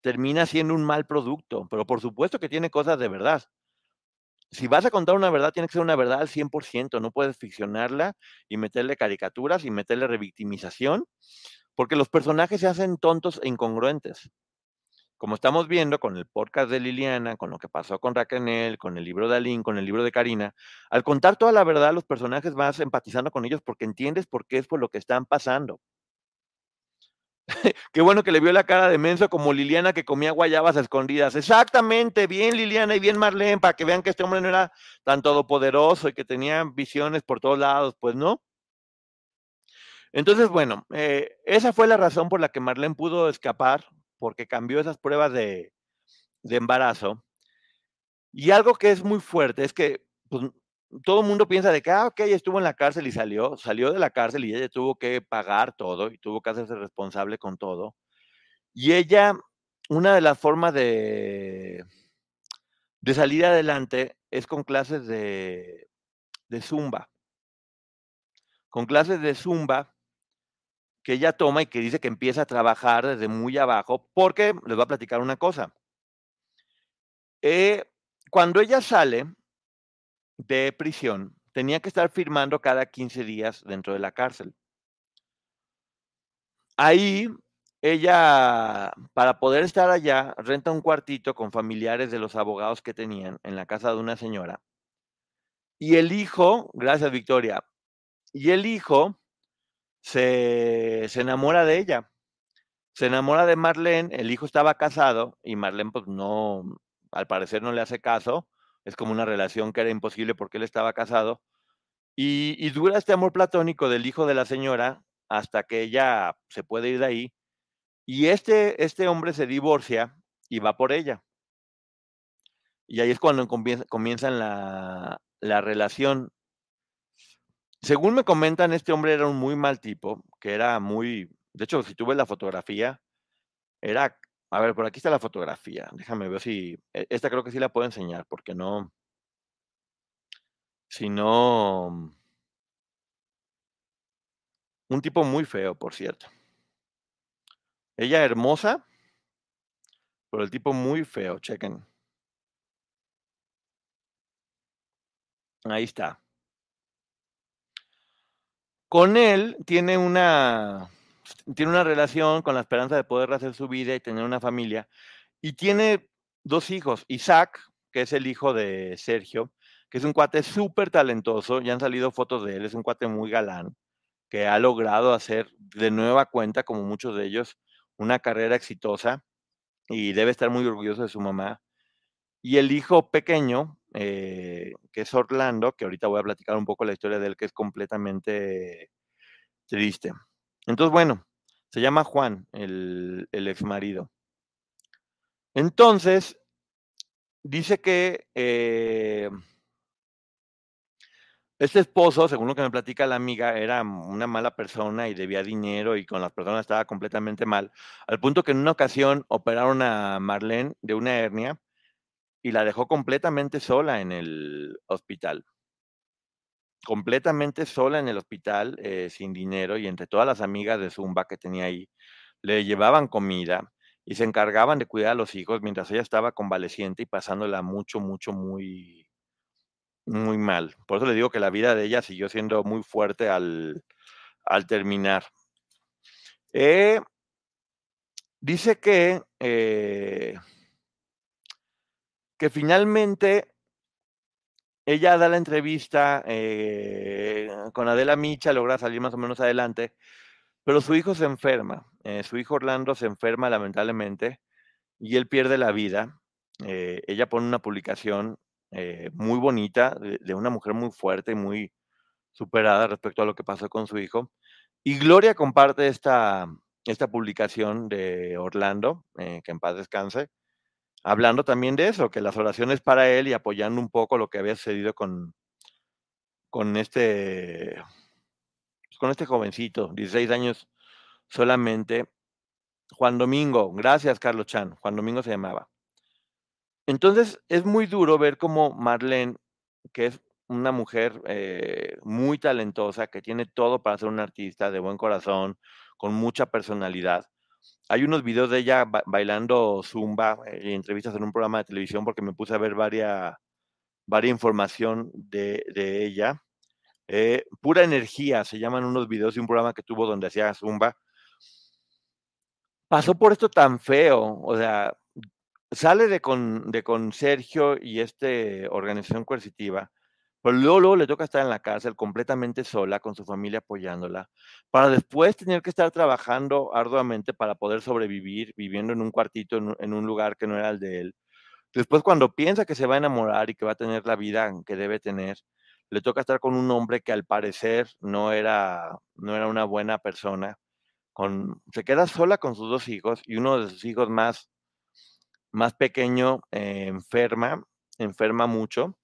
termina siendo un mal producto. Pero por supuesto que tiene cosas de verdad si vas a contar una verdad, tiene que ser una verdad al 100%, no puedes ficcionarla y meterle caricaturas y meterle revictimización, porque los personajes se hacen tontos e incongruentes. Como estamos viendo con el podcast de Liliana, con lo que pasó con Raquel, con el libro de Aline, con el libro de Karina, al contar toda la verdad, los personajes vas empatizando con ellos porque entiendes por qué es por lo que están pasando. [LAUGHS] Qué bueno que le vio la cara de menso como Liliana que comía guayabas escondidas. Exactamente, bien Liliana y bien Marlene, para que vean que este hombre no era tan todopoderoso y que tenía visiones por todos lados, pues no. Entonces, bueno, eh, esa fue la razón por la que Marlene pudo escapar, porque cambió esas pruebas de, de embarazo. Y algo que es muy fuerte es que pues, todo el mundo piensa de que, ah, ok, estuvo en la cárcel y salió, salió de la cárcel y ella tuvo que pagar todo y tuvo que hacerse responsable con todo. Y ella, una de las formas de, de salir adelante es con clases de, de zumba. Con clases de zumba que ella toma y que dice que empieza a trabajar desde muy abajo, porque les voy a platicar una cosa. Eh, cuando ella sale, de prisión tenía que estar firmando cada 15 días dentro de la cárcel. Ahí ella, para poder estar allá, renta un cuartito con familiares de los abogados que tenían en la casa de una señora. Y el hijo, gracias Victoria, y el hijo se, se enamora de ella. Se enamora de Marlene, el hijo estaba casado y Marlene pues no, al parecer no le hace caso es como una relación que era imposible porque él estaba casado. Y, y, dura este amor platónico del hijo de la señora hasta que ella se puede ir de ahí. Y este, este hombre se divorcia y va por ella. Y ahí es cuando comienza, comienzan la, la relación. Según me comentan, este hombre era un muy mal tipo, que era muy, de hecho, si tú ves la fotografía, era, a ver, por aquí está la fotografía, déjame ver si, e- esta creo que sí la puedo enseñar, porque no, si no, un tipo muy feo, por cierto. Ella hermosa, pero el tipo muy feo, chequen. Ahí está. Con él tiene una, tiene una relación con la esperanza de poder hacer su vida y tener una familia. Y tiene dos hijos, Isaac, que es el hijo de Sergio, que es un cuate súper talentoso, ya han salido fotos de él, es un cuate muy galán, que ha logrado hacer de nueva cuenta, como muchos de ellos, una carrera exitosa y debe estar muy orgulloso de su mamá. Y el hijo pequeño, eh, que es Orlando, que ahorita voy a platicar un poco la historia de él, que es completamente triste. Entonces, bueno, se llama Juan, el, ex marido. Entonces, dice que eh, este esposo, según lo que me platica la amiga, era una mala persona y debía dinero y con las personas estaba completamente mal, al punto que en una ocasión operaron a Marlene de una hernia y la dejó completamente sola en el hospital. Completamente sola en el hospital, eh, sin dinero, y entre todas las amigas de Zumba que tenía ahí, le llevaban comida y se encargaban de cuidar a los hijos mientras ella estaba convaleciente y pasándola mucho, mucho, muy, muy mal. Por eso le digo que la vida de ella siguió siendo muy fuerte al, al terminar. Eh, dice que, eh, que finalmente ella da la entrevista eh, con Adela Micha, logra salir más o menos adelante, pero su hijo se enferma. eh, su hijo Orlando se enferma lamentablemente y él pierde la vida. Eh, ella pone una publicación muy bonita de, de una mujer muy fuerte, muy superada respecto a lo que pasó con su hijo. Y Gloria comparte esta, esta publicación de Orlando, que en paz descanse, hablando también de eso, que las oraciones para él y apoyando un poco lo que había sucedido con, con este pues, con este jovencito, 16 años solamente, Juan Domingo, gracias Carlos Chan, Juan Domingo se llamaba. Entonces es muy duro ver cómo Marlene, que es una mujer eh, muy talentosa, que tiene todo para ser una artista de buen corazón, con mucha personalidad. Hay unos videos de ella ba- bailando zumba eh, entrevistas en un programa de televisión porque me puse a ver varias, varia información de, de ella. Eh, Pura Energía se llaman unos videos de un programa que tuvo donde hacía zumba. Pasó por esto tan feo, o sea, sale de con, de con Sergio y este organización coercitiva, pero luego, le toca estar en la cárcel completamente sola, con su familia apoyándola, para después tener que estar trabajando arduamente para poder sobrevivir, viviendo en un cuartito, en un, lugar que no era el de él. Después, cuando piensa que se va a enamorar y que va a tener la vida que debe tener, le toca estar con un hombre que al parecer no era, no era una buena persona. Se queda sola con sus dos hijos y uno de sus hijos más, más pequeño eh, enferma, enferma mucho.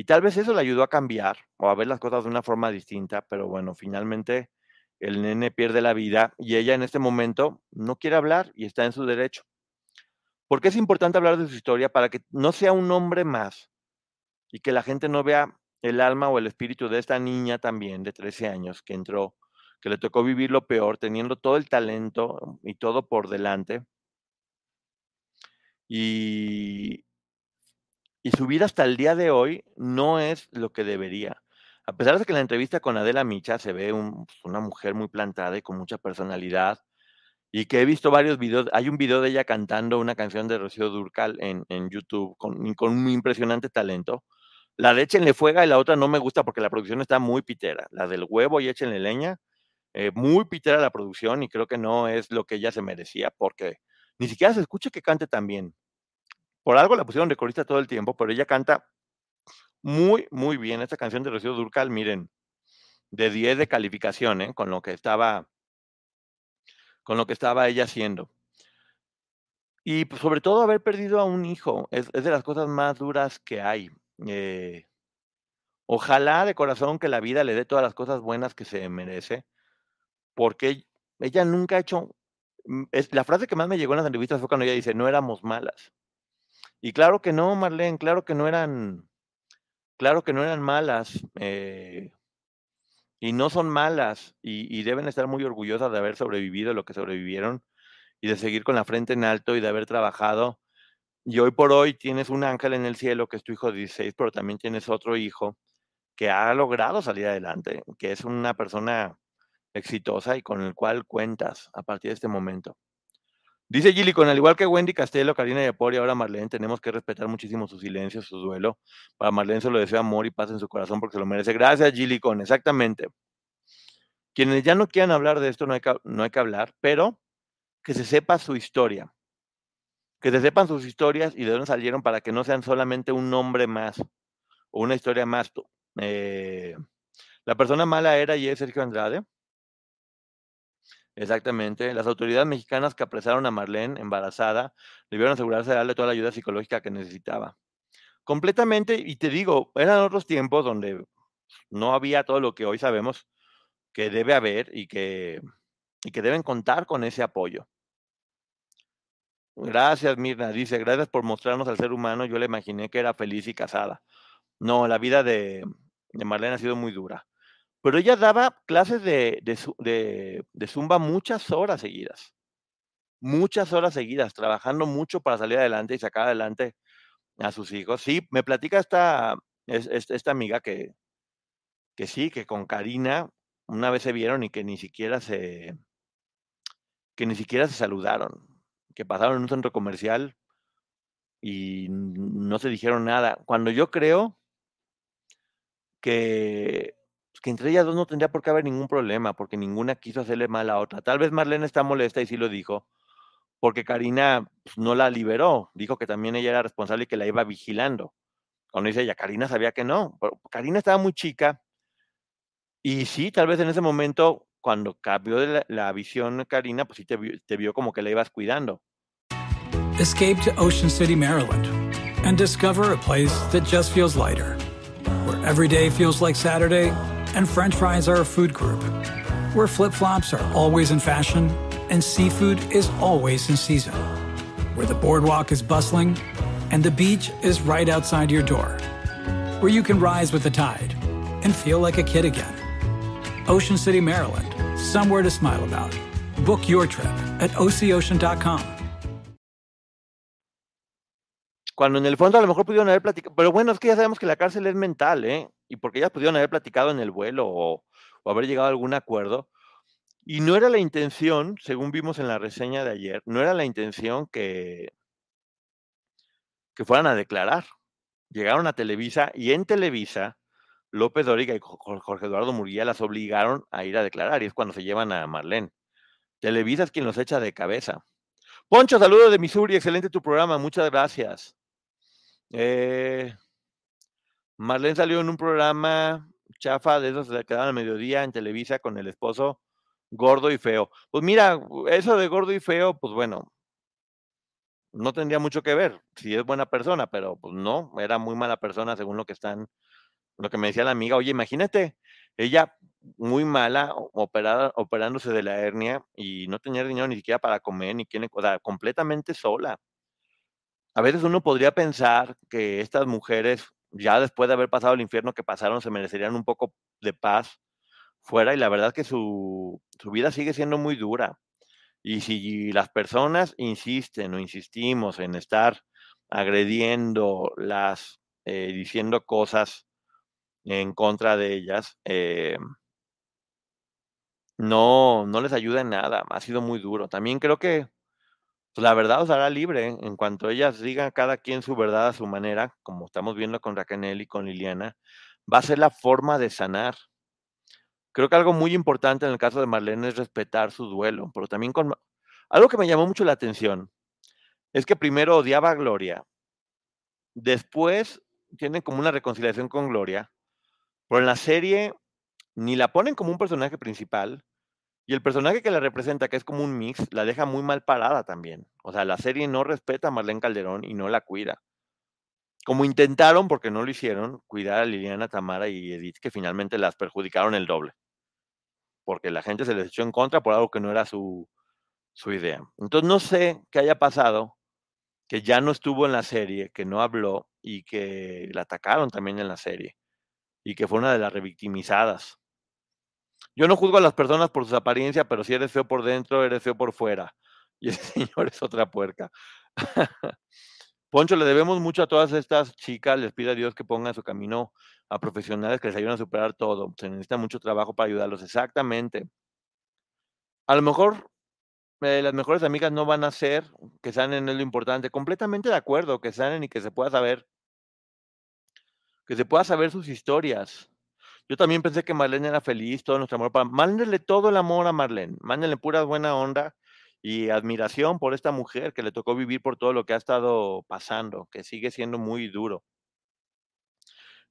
Y tal vez eso le ayudó a cambiar o a ver las cosas de una forma distinta, pero bueno, finalmente el nene pierde la vida y ella en este momento no quiere hablar y está en su derecho. Porque es importante hablar de su historia para que no sea un hombre más y que la gente no vea el alma o el espíritu de esta niña también de 13 años que entró, que le tocó vivir lo peor, teniendo todo el talento y todo por delante. Y, y su vida hasta el día de hoy no es lo que debería. A pesar de que en la entrevista con Adela Micha se ve pues, una mujer muy plantada y con mucha personalidad, y que he visto varios videos, hay un video de ella cantando una canción de Rocío Durcal en, YouTube con, con un impresionante talento. La de Échenle Fuega y la otra no me gusta porque la producción está muy pitera. La del huevo y Échenle Leña, eh, muy pitera la producción y creo que no es lo que ella se merecía porque ni siquiera se escucha que cante tan bien. Por algo la pusieron de corista todo el tiempo, pero ella canta muy, muy bien. Esta canción de Rocío Durcal, miren, de 10 de calificación, ¿eh? con lo que estaba con lo que estaba ella haciendo. Y pues, sobre todo haber perdido a un hijo, es, de las cosas más duras que hay. Eh, ojalá de corazón que la vida le dé todas las cosas buenas que se merece, porque ella nunca ha hecho... mm, Es, la frase que más me llegó en las entrevistas fue cuando ella dice, no éramos malas. Y claro que no, Marlene, claro que no eran, claro que no eran malas. eh, y no son malas y, y deben estar muy orgullosas de haber sobrevivido lo que sobrevivieron y de seguir con la frente en alto y de haber trabajado. Y hoy por hoy tienes un ángel en el cielo que es tu hijo de 16, pero también tienes otro hijo que ha logrado salir adelante, que es una persona exitosa y con el cual cuentas a partir de este momento. Dice Gilly, con al igual que Wendy Castelo, Karina Yapor y ahora Marlene, tenemos que respetar muchísimo su silencio, su duelo. Para Marlene se lo deseo amor y paz en su corazón porque se lo merece. Gracias, Gilly, con exactamente. Quienes ya no quieran hablar de esto, no hay que, no hay que hablar, pero que se sepa su historia. Que se sepan sus historias y de dónde salieron para que no sean solamente un nombre más o una historia más. Eh, la persona mala era y es Sergio Andrade. Exactamente. Las autoridades mexicanas que apresaron a Marlene embarazada debieron asegurarse de darle toda la ayuda psicológica que necesitaba. Completamente, y te digo, eran otros tiempos donde no había todo lo que hoy sabemos que debe haber y que, y que deben contar con ese apoyo. Gracias, Mirna. Dice, gracias por mostrarnos al ser humano. Yo le imaginé que era feliz y casada. No, la vida de, de Marlene ha sido muy dura. Pero ella daba clases de, de, zu- de- de zumba muchas horas seguidas. Muchas horas seguidas, trabajando mucho para salir adelante y sacar adelante a sus hijos. Sí, me platica esta, es- es- esta amiga que, que sí, que con Karina una vez se vieron y que ni siquiera se, que ni siquiera se saludaron, que pasaron en un centro comercial y no se dijeron nada. Cuando yo creo que, pues, que entre ellas dos no tendría por qué haber ningún problema, porque ninguna quiso hacerle mal a otra. Tal vez Marlene está molesta y sí lo dijo, porque Karina pues, no la liberó, dijo que también ella era responsable y que la iba vigilando. Cuando dice ella, Karina sabía que no, pero Karina estaba muy chica y sí, tal vez en ese momento, cuando cambió la, visión Karina, pues sí te te vio como que la ibas cuidando. Escape to Ocean City, Maryland, and discover a place that just feels lighter, where every day feels like Saturday, and French fries are a food group, where flip flops are always in fashion, and seafood is always in season, where the boardwalk is bustling, and the beach is right outside your door, where you can rise with the tide and feel like a kid again. Ocean City, Maryland, somewhere to smile about. Book your trip at oceocean.com. Cuando en el fondo a lo mejor pudieron haber platicado, pero bueno, es que ya sabemos que la cárcel es mental, ¿eh? Y porque ellas pudieron haber platicado en el vuelo o, haber llegado a algún acuerdo. Y no era la intención, según vimos en la reseña de ayer, no era la intención que, que fueran a declarar. Llegaron a Televisa y en Televisa, López Dóriga y Jo- Jo- Jorge Eduardo Murguía las obligaron a ir a declarar y es cuando se llevan a Marlene. Televisa es quien los echa de cabeza. Poncho, saludo de Missouri, excelente tu programa, muchas gracias. Eh, Marlene salió en un programa chafa de esos que quedaban al mediodía en Televisa con el esposo gordo y feo. Pues mira, eso de gordo y feo, pues bueno, no tendría mucho que ver si es buena persona, pero pues no, era muy mala persona según lo que están, lo que me decía la amiga. Oye, imagínate, ella muy mala, operada, operándose de la hernia y no tenía dinero ni siquiera para comer, ni quién, o sea, completamente sola. A veces uno podría pensar que estas mujeres, ya después de haber pasado el infierno que pasaron, se merecerían un poco de paz fuera y la verdad que su, su vida sigue siendo muy dura. Y si las personas insisten o insistimos en estar agrediéndolas, eh, diciendo cosas en contra de ellas, eh, no, no les ayuda en nada. Ha sido muy duro. También creo que pues, la verdad os hará libre ¿eh? en cuanto ellas digan cada quien su verdad a su manera, como estamos viendo con Raquel y con Liliana, va a ser la forma de sanar. Creo que algo muy importante en el caso de Marlene es respetar su duelo, pero también con... Algo que me llamó mucho la atención es que primero odiaba a Gloria, después tienen como una reconciliación con Gloria, pero en la serie ni la ponen como un personaje principal, y el personaje que la representa, que es como un mix, la deja muy mal parada también. O sea, la serie no respeta a Marlene Calderón y no la cuida. Como intentaron, porque no lo hicieron, cuidar a Liliana, Tamara y Edith, que finalmente las perjudicaron el doble. Porque la gente se les echó en contra por algo que no era su, su idea. Entonces no sé qué haya pasado, que ya no estuvo en la serie, que no habló y que la atacaron también en la serie y que fue una de las revictimizadas. Yo no juzgo a las personas por su apariencia, pero si eres feo por dentro, eres feo por fuera. [LAUGHS] Y ese señor es otra puerca. [LAUGHS] Poncho, le debemos mucho a todas estas chicas. Les pido a Dios que pongan su camino a profesionales que les ayuden a superar todo. Se necesita mucho trabajo para ayudarlos. Exactamente. A lo mejor eh, las mejores amigas no van a ser que sanen es lo importante. Completamente de acuerdo, que sanen y que se pueda saber, que se pueda saber sus historias. Yo también pensé que Marlene era feliz, todo nuestro amor para. Mándenle todo el amor a Marlene. Mándenle pura buena onda y admiración por esta mujer que le tocó vivir por todo lo que ha estado pasando, que sigue siendo muy duro.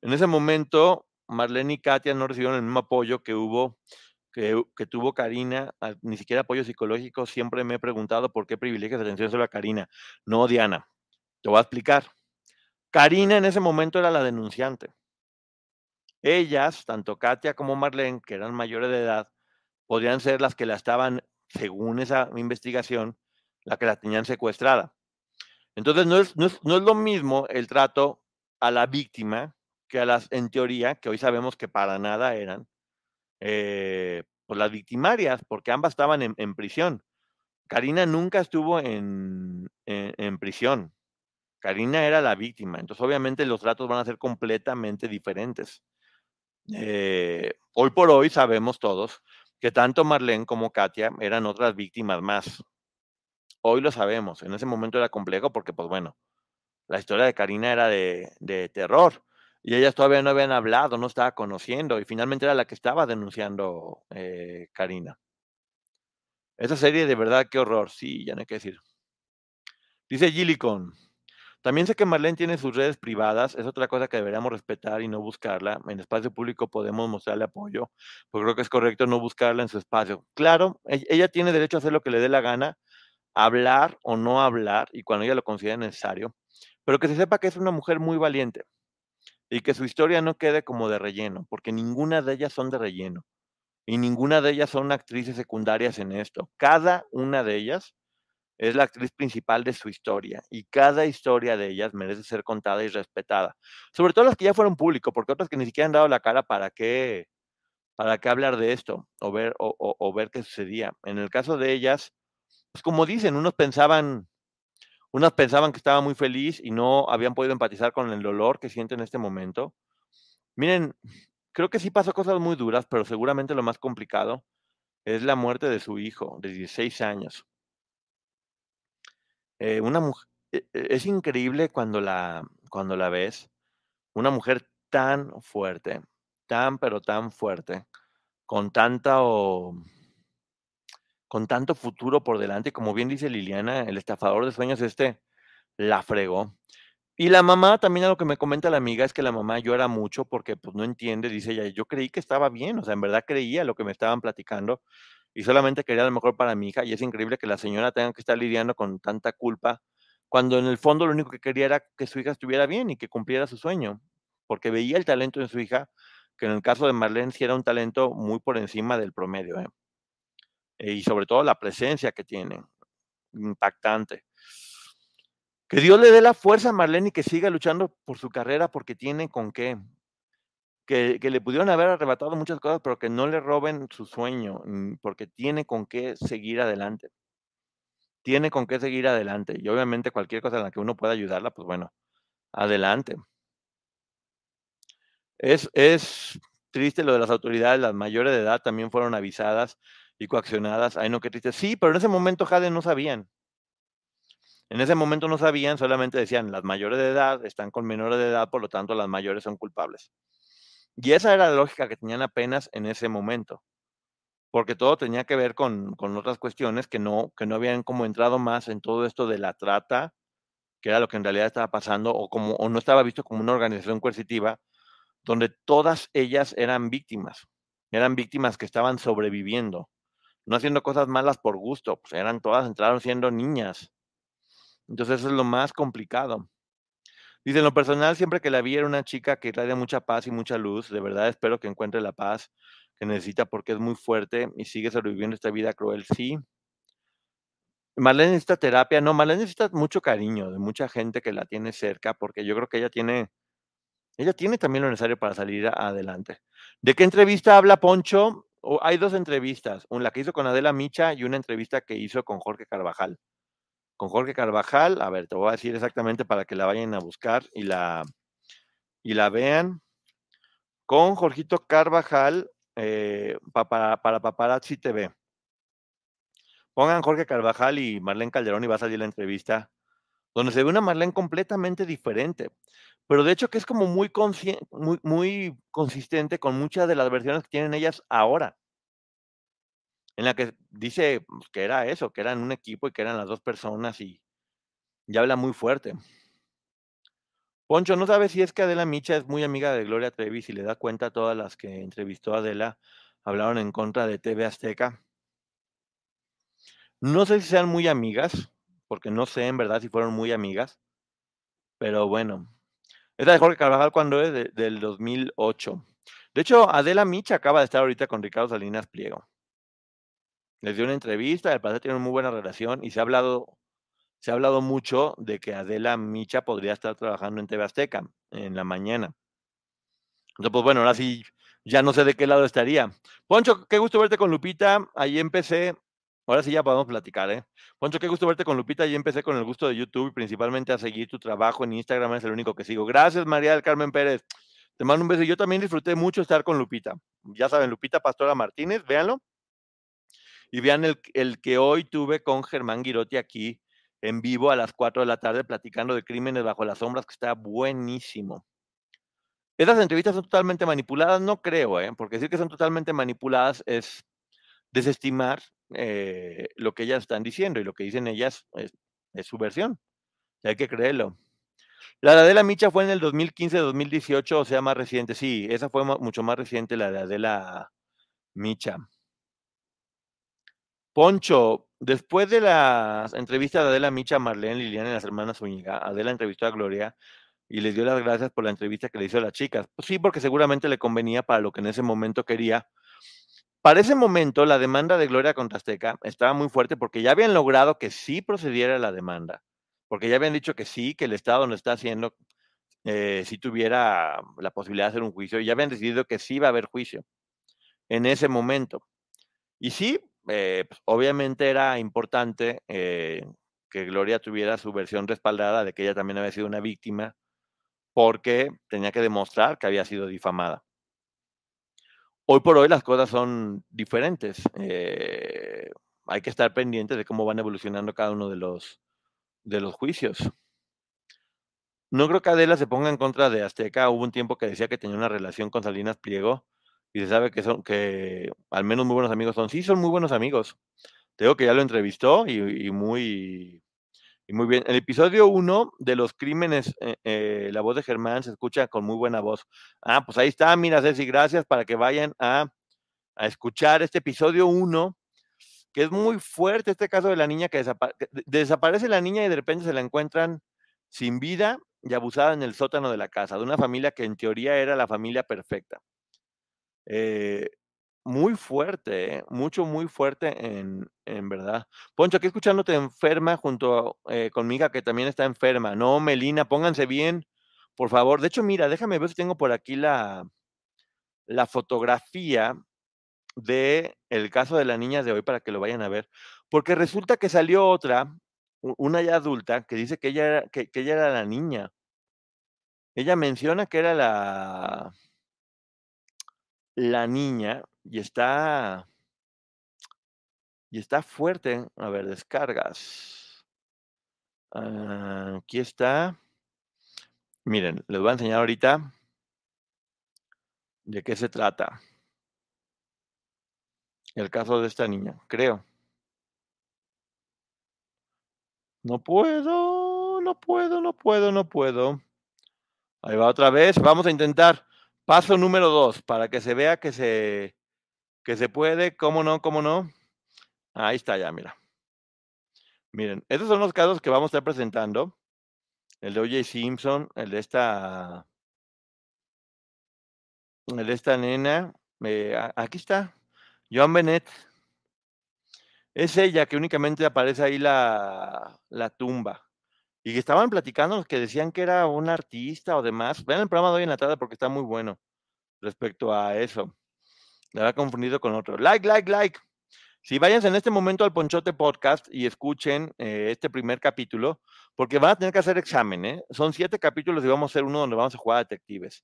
En ese momento, Marlene y Katia no recibieron el mismo apoyo que hubo, que, tuvo Karina, ni siquiera apoyo psicológico. Siempre me he preguntado por qué privilegios de atención solo a Karina. No, Diana. Te voy a explicar. Karina en ese momento era la denunciante. Ellas, tanto Katia como Marlene, que eran mayores de edad, podrían ser las que la estaban, según esa investigación, la que la tenían secuestrada. Entonces, no es, no es, lo mismo el trato a la víctima que a las, en teoría, que hoy sabemos que para nada eran, eh, pues las victimarias, porque ambas estaban en, prisión. Karina nunca estuvo en, en, prisión. Karina era la víctima. Entonces, obviamente, los tratos van a ser completamente diferentes. Eh, hoy por hoy sabemos todos que tanto Marlene como Katia eran otras víctimas más. Hoy lo sabemos. En ese momento era complejo porque, pues bueno, la historia de Karina era de, terror y ellas todavía no habían hablado, no estaba conociendo y finalmente era la que estaba denunciando eh, Karina. Esa serie de verdad, qué horror. Sí, ya no hay que decir. Dice Gillicon. También sé que Marlene tiene sus redes privadas, es otra cosa que deberíamos respetar y no buscarla. En espacio público podemos mostrarle apoyo, pero creo que es correcto no buscarla en su espacio. Claro, e-, ella tiene derecho a hacer lo que le dé la gana, hablar o no hablar, y cuando ella lo considere necesario, pero que se sepa que es una mujer muy valiente y que su historia no quede como de relleno, porque ninguna de ellas son de relleno y ninguna de ellas son actrices secundarias en esto. Cada una de ellas es la actriz principal de su historia y cada historia de ellas merece ser contada y respetada. Sobre todo las que ya fueron público, porque otras que ni siquiera han dado la cara para qué, para qué hablar de esto o ver, o, ver qué sucedía. En el caso de ellas, pues como dicen, unos pensaban, unas pensaban que estaba muy feliz y no habían podido empatizar con el dolor que siente en este momento. Miren, creo que sí pasó cosas muy duras, pero seguramente lo más complicado es la muerte de su hijo de 16 años. Eh, una mujer, e, es increíble cuando la, cuando la ves, una mujer tan fuerte, tan pero tan fuerte, con tanta o, con tanto futuro por delante, como bien dice Liliana, el estafador de sueños este la fregó. Y la mamá, también a lo que me comenta la amiga, es que la mamá llora mucho porque pues no entiende, dice ella, yo creí que estaba bien, o sea, en verdad creía lo que me estaban platicando, y solamente quería lo mejor para mi hija y es increíble que la señora tenga que estar lidiando con tanta culpa cuando en el fondo lo único que quería era que su hija estuviera bien y que cumpliera su sueño, porque veía el talento de su hija, que en el caso de Marlene sí era un talento muy por encima del promedio, ¿eh? y sobre todo la presencia que tiene, impactante. Que Dios le dé la fuerza a Marlene y que siga luchando por su carrera porque tiene con qué que, le pudieron haber arrebatado muchas cosas, pero que no le roben su sueño, mm, porque tiene con qué seguir adelante. Tiene con qué seguir adelante. Y obviamente cualquier cosa en la que uno pueda ayudarla, pues bueno, adelante. Es, es triste lo de las autoridades, las mayores de edad también fueron avisadas y coaccionadas. Ay, no, qué triste. Sí, pero en ese momento Jade no sabían. En ese momento no sabían, solamente decían, las mayores de edad están con menores de edad, por lo tanto las mayores son culpables. Y esa era la lógica que tenían apenas en ese momento, porque todo tenía que ver con, otras cuestiones que no, que no habían como entrado más en todo esto de la trata, que era lo que en realidad estaba pasando, o, como, o no estaba visto como una organización coercitiva, donde todas ellas eran víctimas. Eran víctimas que estaban sobreviviendo, no haciendo cosas malas por gusto, pues eran todas, entraron siendo niñas. Entonces eso es lo más complicado. Dice, en lo personal, siempre que la vi era una chica que trae mucha paz y mucha luz. De verdad espero que encuentre la paz que necesita porque es muy fuerte y sigue sobreviviendo esta vida cruel. Sí. Marlene necesita terapia. No, Marlene necesita mucho cariño de mucha gente que la tiene cerca porque yo creo que ella tiene, ella tiene también lo necesario para salir adelante. ¿De qué entrevista habla Poncho? Hay dos entrevistas, una que hizo con Adela Micha y una entrevista que hizo con Jorge Carvajal con Jorge Carvajal. A ver, te voy a decir exactamente para que la vayan a buscar y la, y la vean. Con Jorgito Carvajal eh, para, para Paparazzi TV. Pongan Jorge Carvajal y Marlene Calderón y va a salir la entrevista donde se ve una Marlene completamente diferente. Pero de hecho que es como muy, muy, muy consistente con muchas de las versiones que tienen ellas ahora en la que dice pues, que era eso, que eran un equipo y que eran las dos personas y, habla muy fuerte. Poncho, ¿no sabe si es que Adela Micha es muy amiga de Gloria Trevi y le da cuenta a todas las que entrevistó a Adela hablaron en contra de TV Azteca? No sé si sean muy amigas, porque no sé en verdad si fueron muy amigas, pero bueno. Esta de Jorge Carvajal cuando es del 2008. De hecho, Adela Micha acaba de estar ahorita con Ricardo Salinas Pliego les dio una entrevista, el padre tiene una muy buena relación y se ha hablado, se ha hablado mucho de que Adela Micha podría estar trabajando en TV Azteca en la mañana. Entonces, pues bueno, ahora sí, ya no sé de qué lado estaría. Poncho, qué gusto verte con Lupita. Ahí empecé, ahora sí ya podemos platicar, ¿eh? Poncho, qué gusto verte con Lupita. Ahí empecé con el gusto de YouTube y principalmente a seguir tu trabajo en Instagram, es el único que sigo. Gracias, María del Carmen Pérez. Te mando un beso. Yo también disfruté mucho estar con Lupita. Ya saben, Lupita Pastora Martínez, véanlo y vean el, que hoy tuve con Germán Girotti aquí en vivo a las 4 de la tarde platicando de Crímenes bajo las sombras, que está buenísimo. Esas entrevistas son totalmente manipuladas, no creo, ¿eh? porque decir que son totalmente manipuladas es desestimar eh, lo que ellas están diciendo y lo que dicen ellas es, su versión. hay que creerlo. La de Adela Micha fue en el 2015-2018, o sea, más reciente. Sí, esa fue mucho más reciente, la de Adela Micha. Poncho, después de las entrevistas de Adela Micha, Marlene, Liliana y las hermanas Zúñiga, Adela entrevistó a Gloria y les dio las gracias por la entrevista que le hizo a las chicas. Pues sí, porque seguramente le convenía para lo que en ese momento quería. Para ese momento, la demanda de Gloria contra Azteca estaba muy fuerte porque ya habían logrado que sí procediera la demanda, porque ya habían dicho que sí, que el Estado no está haciendo, eh, si tuviera la posibilidad de hacer un juicio, y ya habían decidido que sí iba a haber juicio en ese momento. Y sí, eh, pues, obviamente era importante eh, que Gloria tuviera su versión respaldada de que ella también había sido una víctima, porque tenía que demostrar que había sido difamada. Hoy por hoy las cosas son diferentes. Eh, hay que estar pendientes de cómo van evolucionando cada uno de los, de los juicios. No creo que Adela se ponga en contra de Azteca. Hubo un tiempo que decía que tenía una relación con Salinas Pliego y se sabe que son, que al menos muy buenos amigos son. Sí, son muy buenos amigos. Te que ya lo entrevistó y, muy, y muy bien. El episodio 1 de los crímenes, eh, eh, la voz de Germán se escucha con muy buena voz. Ah, pues ahí está, mira, Ceci, gracias para que vayan a, a escuchar este episodio 1, que es muy fuerte este caso de la niña que desaparece la niña y de repente se la encuentran sin vida y abusada en el sótano de la casa, de una familia que en teoría era la familia perfecta. Eh, muy fuerte, ¿eh? mucho, muy fuerte en, en, verdad. Poncho, aquí escuchándote enferma junto eh, conmigo, que también está enferma. No, Melina, pónganse bien, por favor. De hecho, mira, déjame ver si tengo por aquí la, la fotografía de caso de la niña de hoy para que lo vayan a ver. Porque resulta que salió otra, una ya adulta, que dice que ella, que ella era la niña. Ella menciona que era la, la niña y está y está fuerte. A ver, descargas. Ah, aquí está. Miren, les voy a enseñar ahorita de qué se trata. El caso de esta niña, creo. No puedo, no puedo, no puedo, no puedo. Ahí va otra vez. Vamos a intentar. Paso número dos, para que se vea que se, Que se puede, cómo no, cómo no. Ahí está ya, mira. Miren, estos son los casos que vamos a estar presentando. El de O.J. Simpson, el de esta. El de esta nena. eh, aquí está. Joan Bennett. Es ella que únicamente aparece ahí la, la tumba. Y estaban platicando que decían que era un artista o demás. Vean el programa de hoy en la tarde porque está muy bueno respecto a eso. La había confundido con otro. Like, like, like. Si váyanse en este momento al Ponchote Podcast y escuchen eh, este primer capítulo, porque van a tener que hacer examen, ¿eh? Son siete capítulos y vamos a hacer uno donde vamos a jugar a detectives.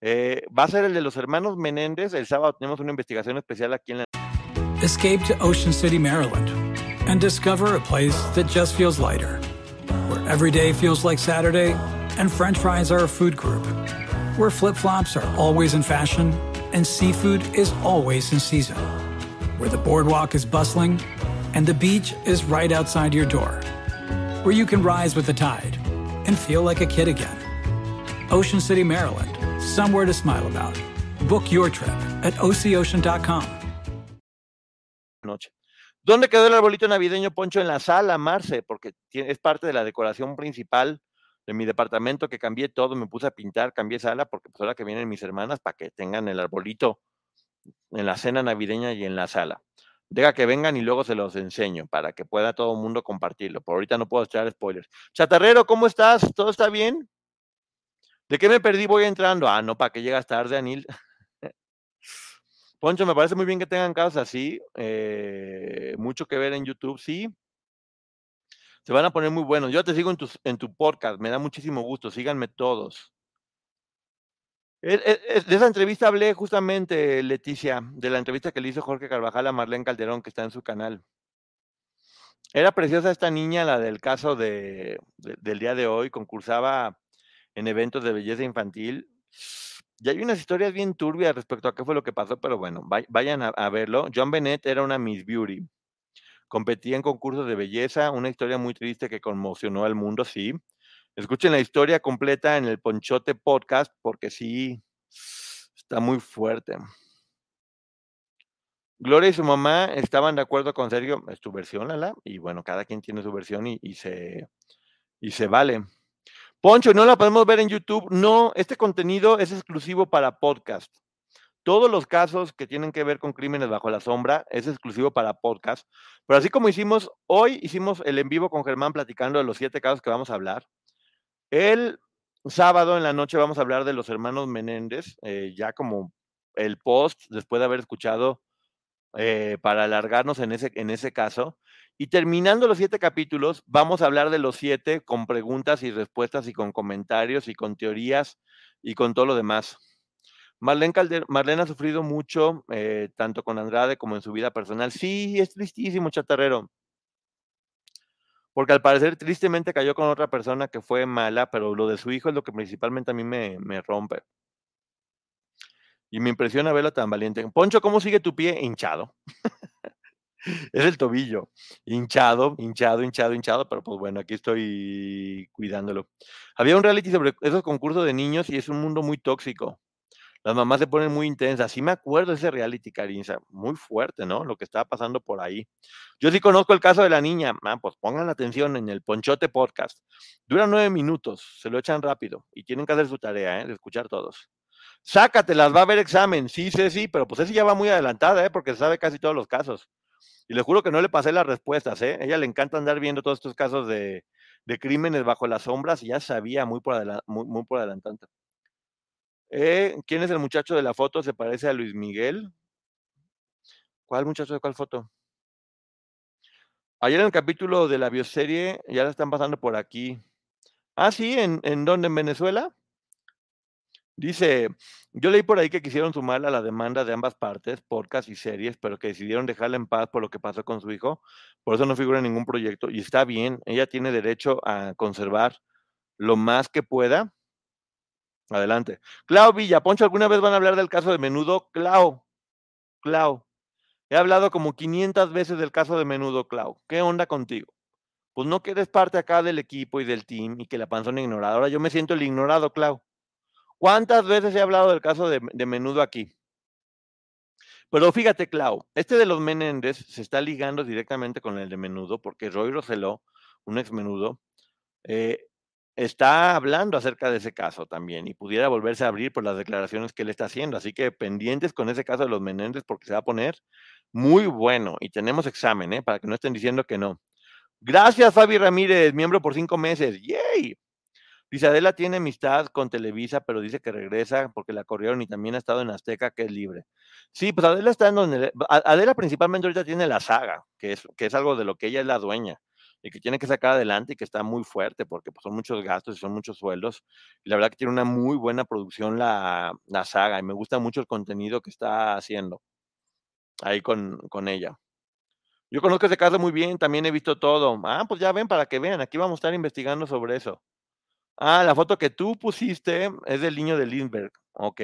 Eh, va a ser el de los hermanos Menéndez. El sábado tenemos una investigación especial aquí en la Escape to Ocean City, Maryland, and discover a place that just feels lighter, every day feels like Saturday, and French fries are a food group, where flip flops are always in fashion, and seafood is always in season, where the boardwalk is bustling, and the beach is right outside your door, where you can rise with the tide and feel like a kid again. Ocean City, Maryland, somewhere to smile about. Book your trip at oceocean.com. noche. ¿Dónde quedó el arbolito navideño, Poncho? En la sala, Marce, porque es parte de la decoración principal de mi departamento que cambié todo, me puse a pintar, cambié sala, porque pues ahora que vienen mis hermanas para que tengan el arbolito en la cena navideña y en la sala. Deja que vengan y luego se los enseño para que pueda todo el mundo compartirlo. Por ahorita no puedo echar spoilers. Chatarrero, ¿cómo estás? ¿Todo está bien? ¿De qué me perdí? Voy entrando. Ah, no, para que llegas tarde, Anil. Poncho, me parece muy bien que tengan casos así. eh, mucho que ver en YouTube, sí. Se van a poner muy buenos. Yo te sigo en, tu podcast, me da muchísimo gusto. Síganme todos. Es- es- es- de esa entrevista hablé justamente, Leticia, de la entrevista que le hizo Jorge Carvajal a Marlene Calderón, que está en su canal. Era preciosa esta niña, la del caso de, de- del día de hoy, concursaba en eventos de belleza infantil. Y hay unas historias bien turbias respecto a qué fue lo que pasó, pero bueno, vay- vayan a, verlo. John Bennett era una Miss Beauty. Competía en concursos de belleza, una historia muy triste que conmocionó al mundo, sí. Escuchen la historia completa en el Ponchote Podcast, porque sí, está muy fuerte. Gloria y su mamá estaban de acuerdo con Sergio, es tu versión, Lala, y bueno, cada quien tiene su versión y se, y se vale. Poncho, ¿no la podemos ver en YouTube? No, este contenido es exclusivo para podcast. Todos los casos que tienen que ver con crímenes bajo la sombra es exclusivo para podcast. Pero así como hicimos, hoy hicimos el en vivo con Germán platicando de los siete casos que vamos a hablar. El sábado en la noche vamos a hablar de los hermanos Menéndez, eh, ya como el post, después de haber escuchado eh, para alargarnos en ese, en ese caso. Y terminando los siete capítulos, vamos a hablar de los siete con preguntas y respuestas y con comentarios y con teorías y con todo lo demás. Marlene, ha sufrido mucho, eh, tanto con Andrade como en su vida personal. Sí, es tristísimo, chatarrero. Porque al parecer tristemente cayó con otra persona que fue mala, pero lo de su hijo es lo que principalmente a mí me, me rompe. Y me impresiona verlo tan valiente. Poncho, ¿cómo sigue tu pie? Hinchado. [LAUGHS] es el tobillo. Hinchado, hinchado, hinchado, hinchado, pero pues bueno, aquí estoy cuidándolo. Había un reality sobre esos concursos de niños y es un mundo muy tóxico. Las mamás se ponen muy intensas. Sí me acuerdo de ese reality, Carinza. Muy fuerte, ¿no? Lo que estaba pasando por ahí. Yo sí conozco el caso de la niña. Ah, pues pongan atención en el Ponchote Podcast. Dura nueve minutos, se lo echan rápido y tienen que hacer su tarea, ¿eh? De escuchar todos. Sácatelas, va a haber examen. Sí, sí, sí, pero pues esa ya va muy adelantada, ¿eh? Porque sabe casi todos los casos. Y le juro que no le pasé las respuestas, ¿eh? A ella le encanta andar viendo todos estos casos de, de crímenes bajo las sombras y ya sabía muy por, muy por adelantante. Eh, ¿Quién es el muchacho de la foto? ¿Se parece a Luis Miguel? ¿Cuál muchacho de cuál foto? Ayer en el capítulo de la bioserie, ya la están pasando por aquí. Ah, sí, ¿en, en dónde? ¿En Venezuela? Dice, yo leí por ahí que quisieron sumar a la demanda de ambas partes, podcast y series, pero que decidieron dejarla en paz por lo que pasó con su hijo. Por eso no figura en ningún proyecto. Y está bien, ella tiene derecho a conservar lo más que pueda. Adelante. Clau Villa, Poncho, ¿alguna vez van a hablar del caso de Menudo? Clau, Clau, he hablado como 500 veces del caso de Menudo, Clau. ¿Qué onda contigo? Pues no que eres parte acá del equipo y del team y que la panzona ignorada. Ahora yo me siento el ignorado, Clau. ¿Cuántas veces he hablado del caso de, Menudo aquí? Pero fíjate, Clau, este de los Menéndez se está ligando directamente con el de Menudo, porque Roy Roseló, un ex Menudo, eh, está hablando acerca de ese caso también y pudiera volverse a abrir por las declaraciones que él está haciendo. Así que pendientes con ese caso de los Menéndez porque se va a poner muy bueno y tenemos examen, ¿eh? para que no estén diciendo que no. Gracias, Fabi Ramírez, miembro por cinco meses. ¡Yay! Dice, Adela tiene amistad con Televisa, pero dice que regresa porque la corrieron y también ha estado en Azteca, que es libre. Sí, pues Adela está en donde... Adela principalmente ahorita tiene la saga, que es, que es algo de lo que ella es la dueña y que tiene que sacar adelante y que está muy fuerte porque pues, son muchos gastos y son muchos sueldos. Y la verdad que tiene una muy buena producción la, la saga y me gusta mucho el contenido que está haciendo ahí con, con ella. Yo conozco ese caso muy bien, también he visto todo. Ah, pues ya ven para que vean, aquí vamos a estar investigando sobre eso. Ah, la foto que tú pusiste es del niño de Lindbergh. Ok,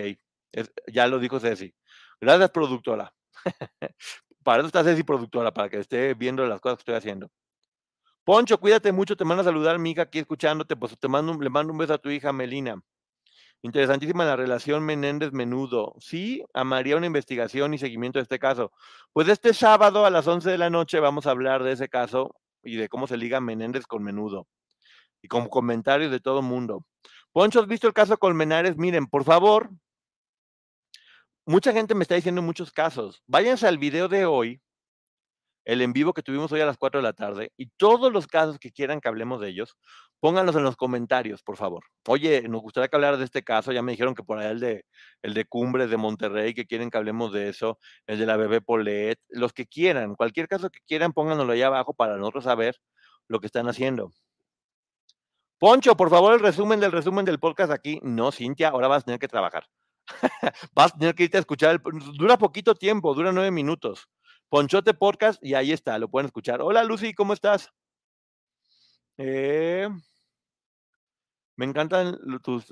ya lo dijo Ceci. Gracias, productora. [LAUGHS] para eso está Ceci, productora, para que esté viendo las cosas que estoy haciendo. Poncho, cuídate mucho, te mando a saludar, mi aquí escuchándote, pues te mando, le mando un beso a tu hija Melina. Interesantísima la relación Menéndez-Menudo. Sí, amaría una investigación y seguimiento de este caso. Pues este sábado a las 11 de la noche vamos a hablar de ese caso y de cómo se liga Menéndez con Menudo. Y con comentarios de todo mundo. Poncho, ¿has visto el caso Colmenares? Miren, por favor, mucha gente me está diciendo muchos casos. Váyanse al video de hoy el en vivo que tuvimos hoy a las 4 de la tarde y todos los casos que quieran que hablemos de ellos, pónganlos en los comentarios, por favor. Oye, nos gustaría que hablara de este caso, ya me dijeron que por ahí el de, el de Cumbres de Monterrey, que quieren que hablemos de eso, el de la bebé Polet, los que quieran, cualquier caso que quieran, pónganlo ahí abajo para nosotros saber lo que están haciendo. Poncho, por favor, el resumen del resumen del podcast aquí. No, Cintia, ahora vas a tener que trabajar. [LAUGHS] vas a tener que irte a escuchar. Dura poquito tiempo, dura nueve minutos. Ponchote Podcast y ahí está, lo pueden escuchar. Hola Lucy, ¿cómo estás? Eh, me encantan tus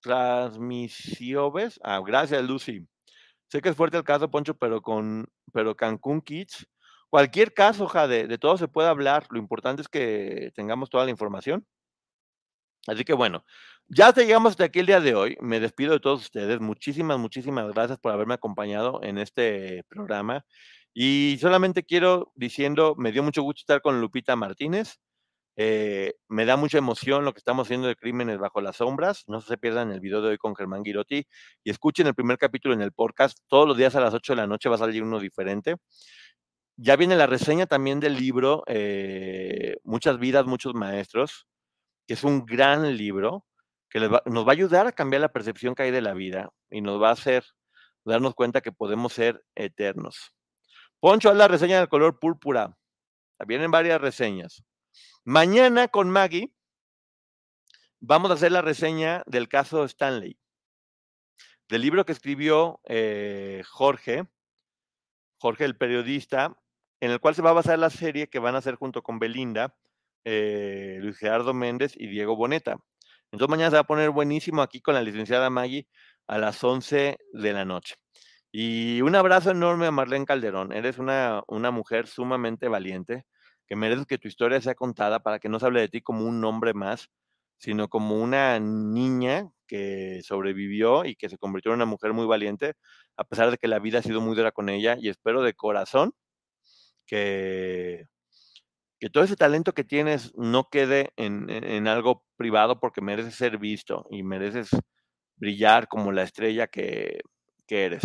transmisiones. Ah, gracias Lucy. Sé que es fuerte el caso, Poncho, pero con pero Cancún Kids, cualquier caso, Jade, de todo se puede hablar. Lo importante es que tengamos toda la información. Así que bueno, ya llegamos hasta aquí el día de hoy. Me despido de todos ustedes. Muchísimas, muchísimas gracias por haberme acompañado en este programa. Y solamente quiero diciendo, me dio mucho gusto estar con Lupita Martínez. Eh, me da mucha emoción lo que estamos haciendo de Crímenes bajo las sombras. No se pierdan el video de hoy con Germán Girotti y escuchen el primer capítulo en el podcast. Todos los días a las 8 de la noche va a salir uno diferente. Ya viene la reseña también del libro eh, Muchas vidas, muchos maestros, que es un gran libro que nos va a ayudar a cambiar la percepción que hay de la vida y nos va a hacer darnos cuenta que podemos ser eternos. Poncho, haz la reseña del color púrpura. Vienen varias reseñas. Mañana con Maggie vamos a hacer la reseña del caso Stanley, del libro que escribió eh, Jorge, Jorge el periodista, en el cual se va a basar la serie que van a hacer junto con Belinda, eh, Luis Gerardo Méndez y Diego Boneta. Entonces mañana se va a poner buenísimo aquí con la licenciada Maggie a las 11 de la noche. Y un abrazo enorme a Marlene Calderón. Eres una, una mujer sumamente valiente, que mereces que tu historia sea contada para que no se hable de ti como un hombre más, sino como una niña que sobrevivió y que se convirtió en una mujer muy valiente, a pesar de que la vida ha sido muy dura con ella. Y espero de corazón que, que todo ese talento que tienes no quede en, algo privado porque mereces ser visto y mereces brillar como la estrella que, que eres.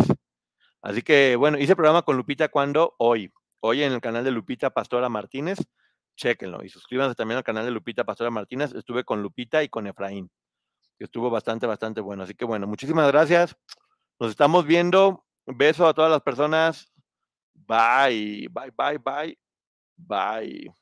Así que, bueno, hice programa con Lupita cuando hoy, hoy en el canal de Lupita Pastora Martínez, chéquenlo y suscríbanse también al canal de Lupita Pastora Martínez. Estuve con Lupita y con Efraín, que estuvo bastante, bastante bueno. Así que, bueno, muchísimas gracias. Nos estamos viendo. Beso a todas las personas. Bye, bye, bye, bye, bye.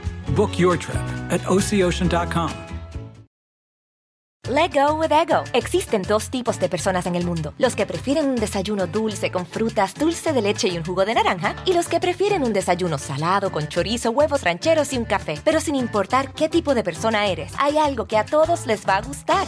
Book your trip at oceocean.com. Let go with ego. Existen dos tipos de personas en el mundo: los que prefieren un desayuno dulce con frutas, dulce de leche y un jugo de naranja, y los que prefieren un desayuno salado con chorizo, huevos rancheros y un café. Pero sin importar qué tipo de persona eres, hay algo que a todos les va a gustar.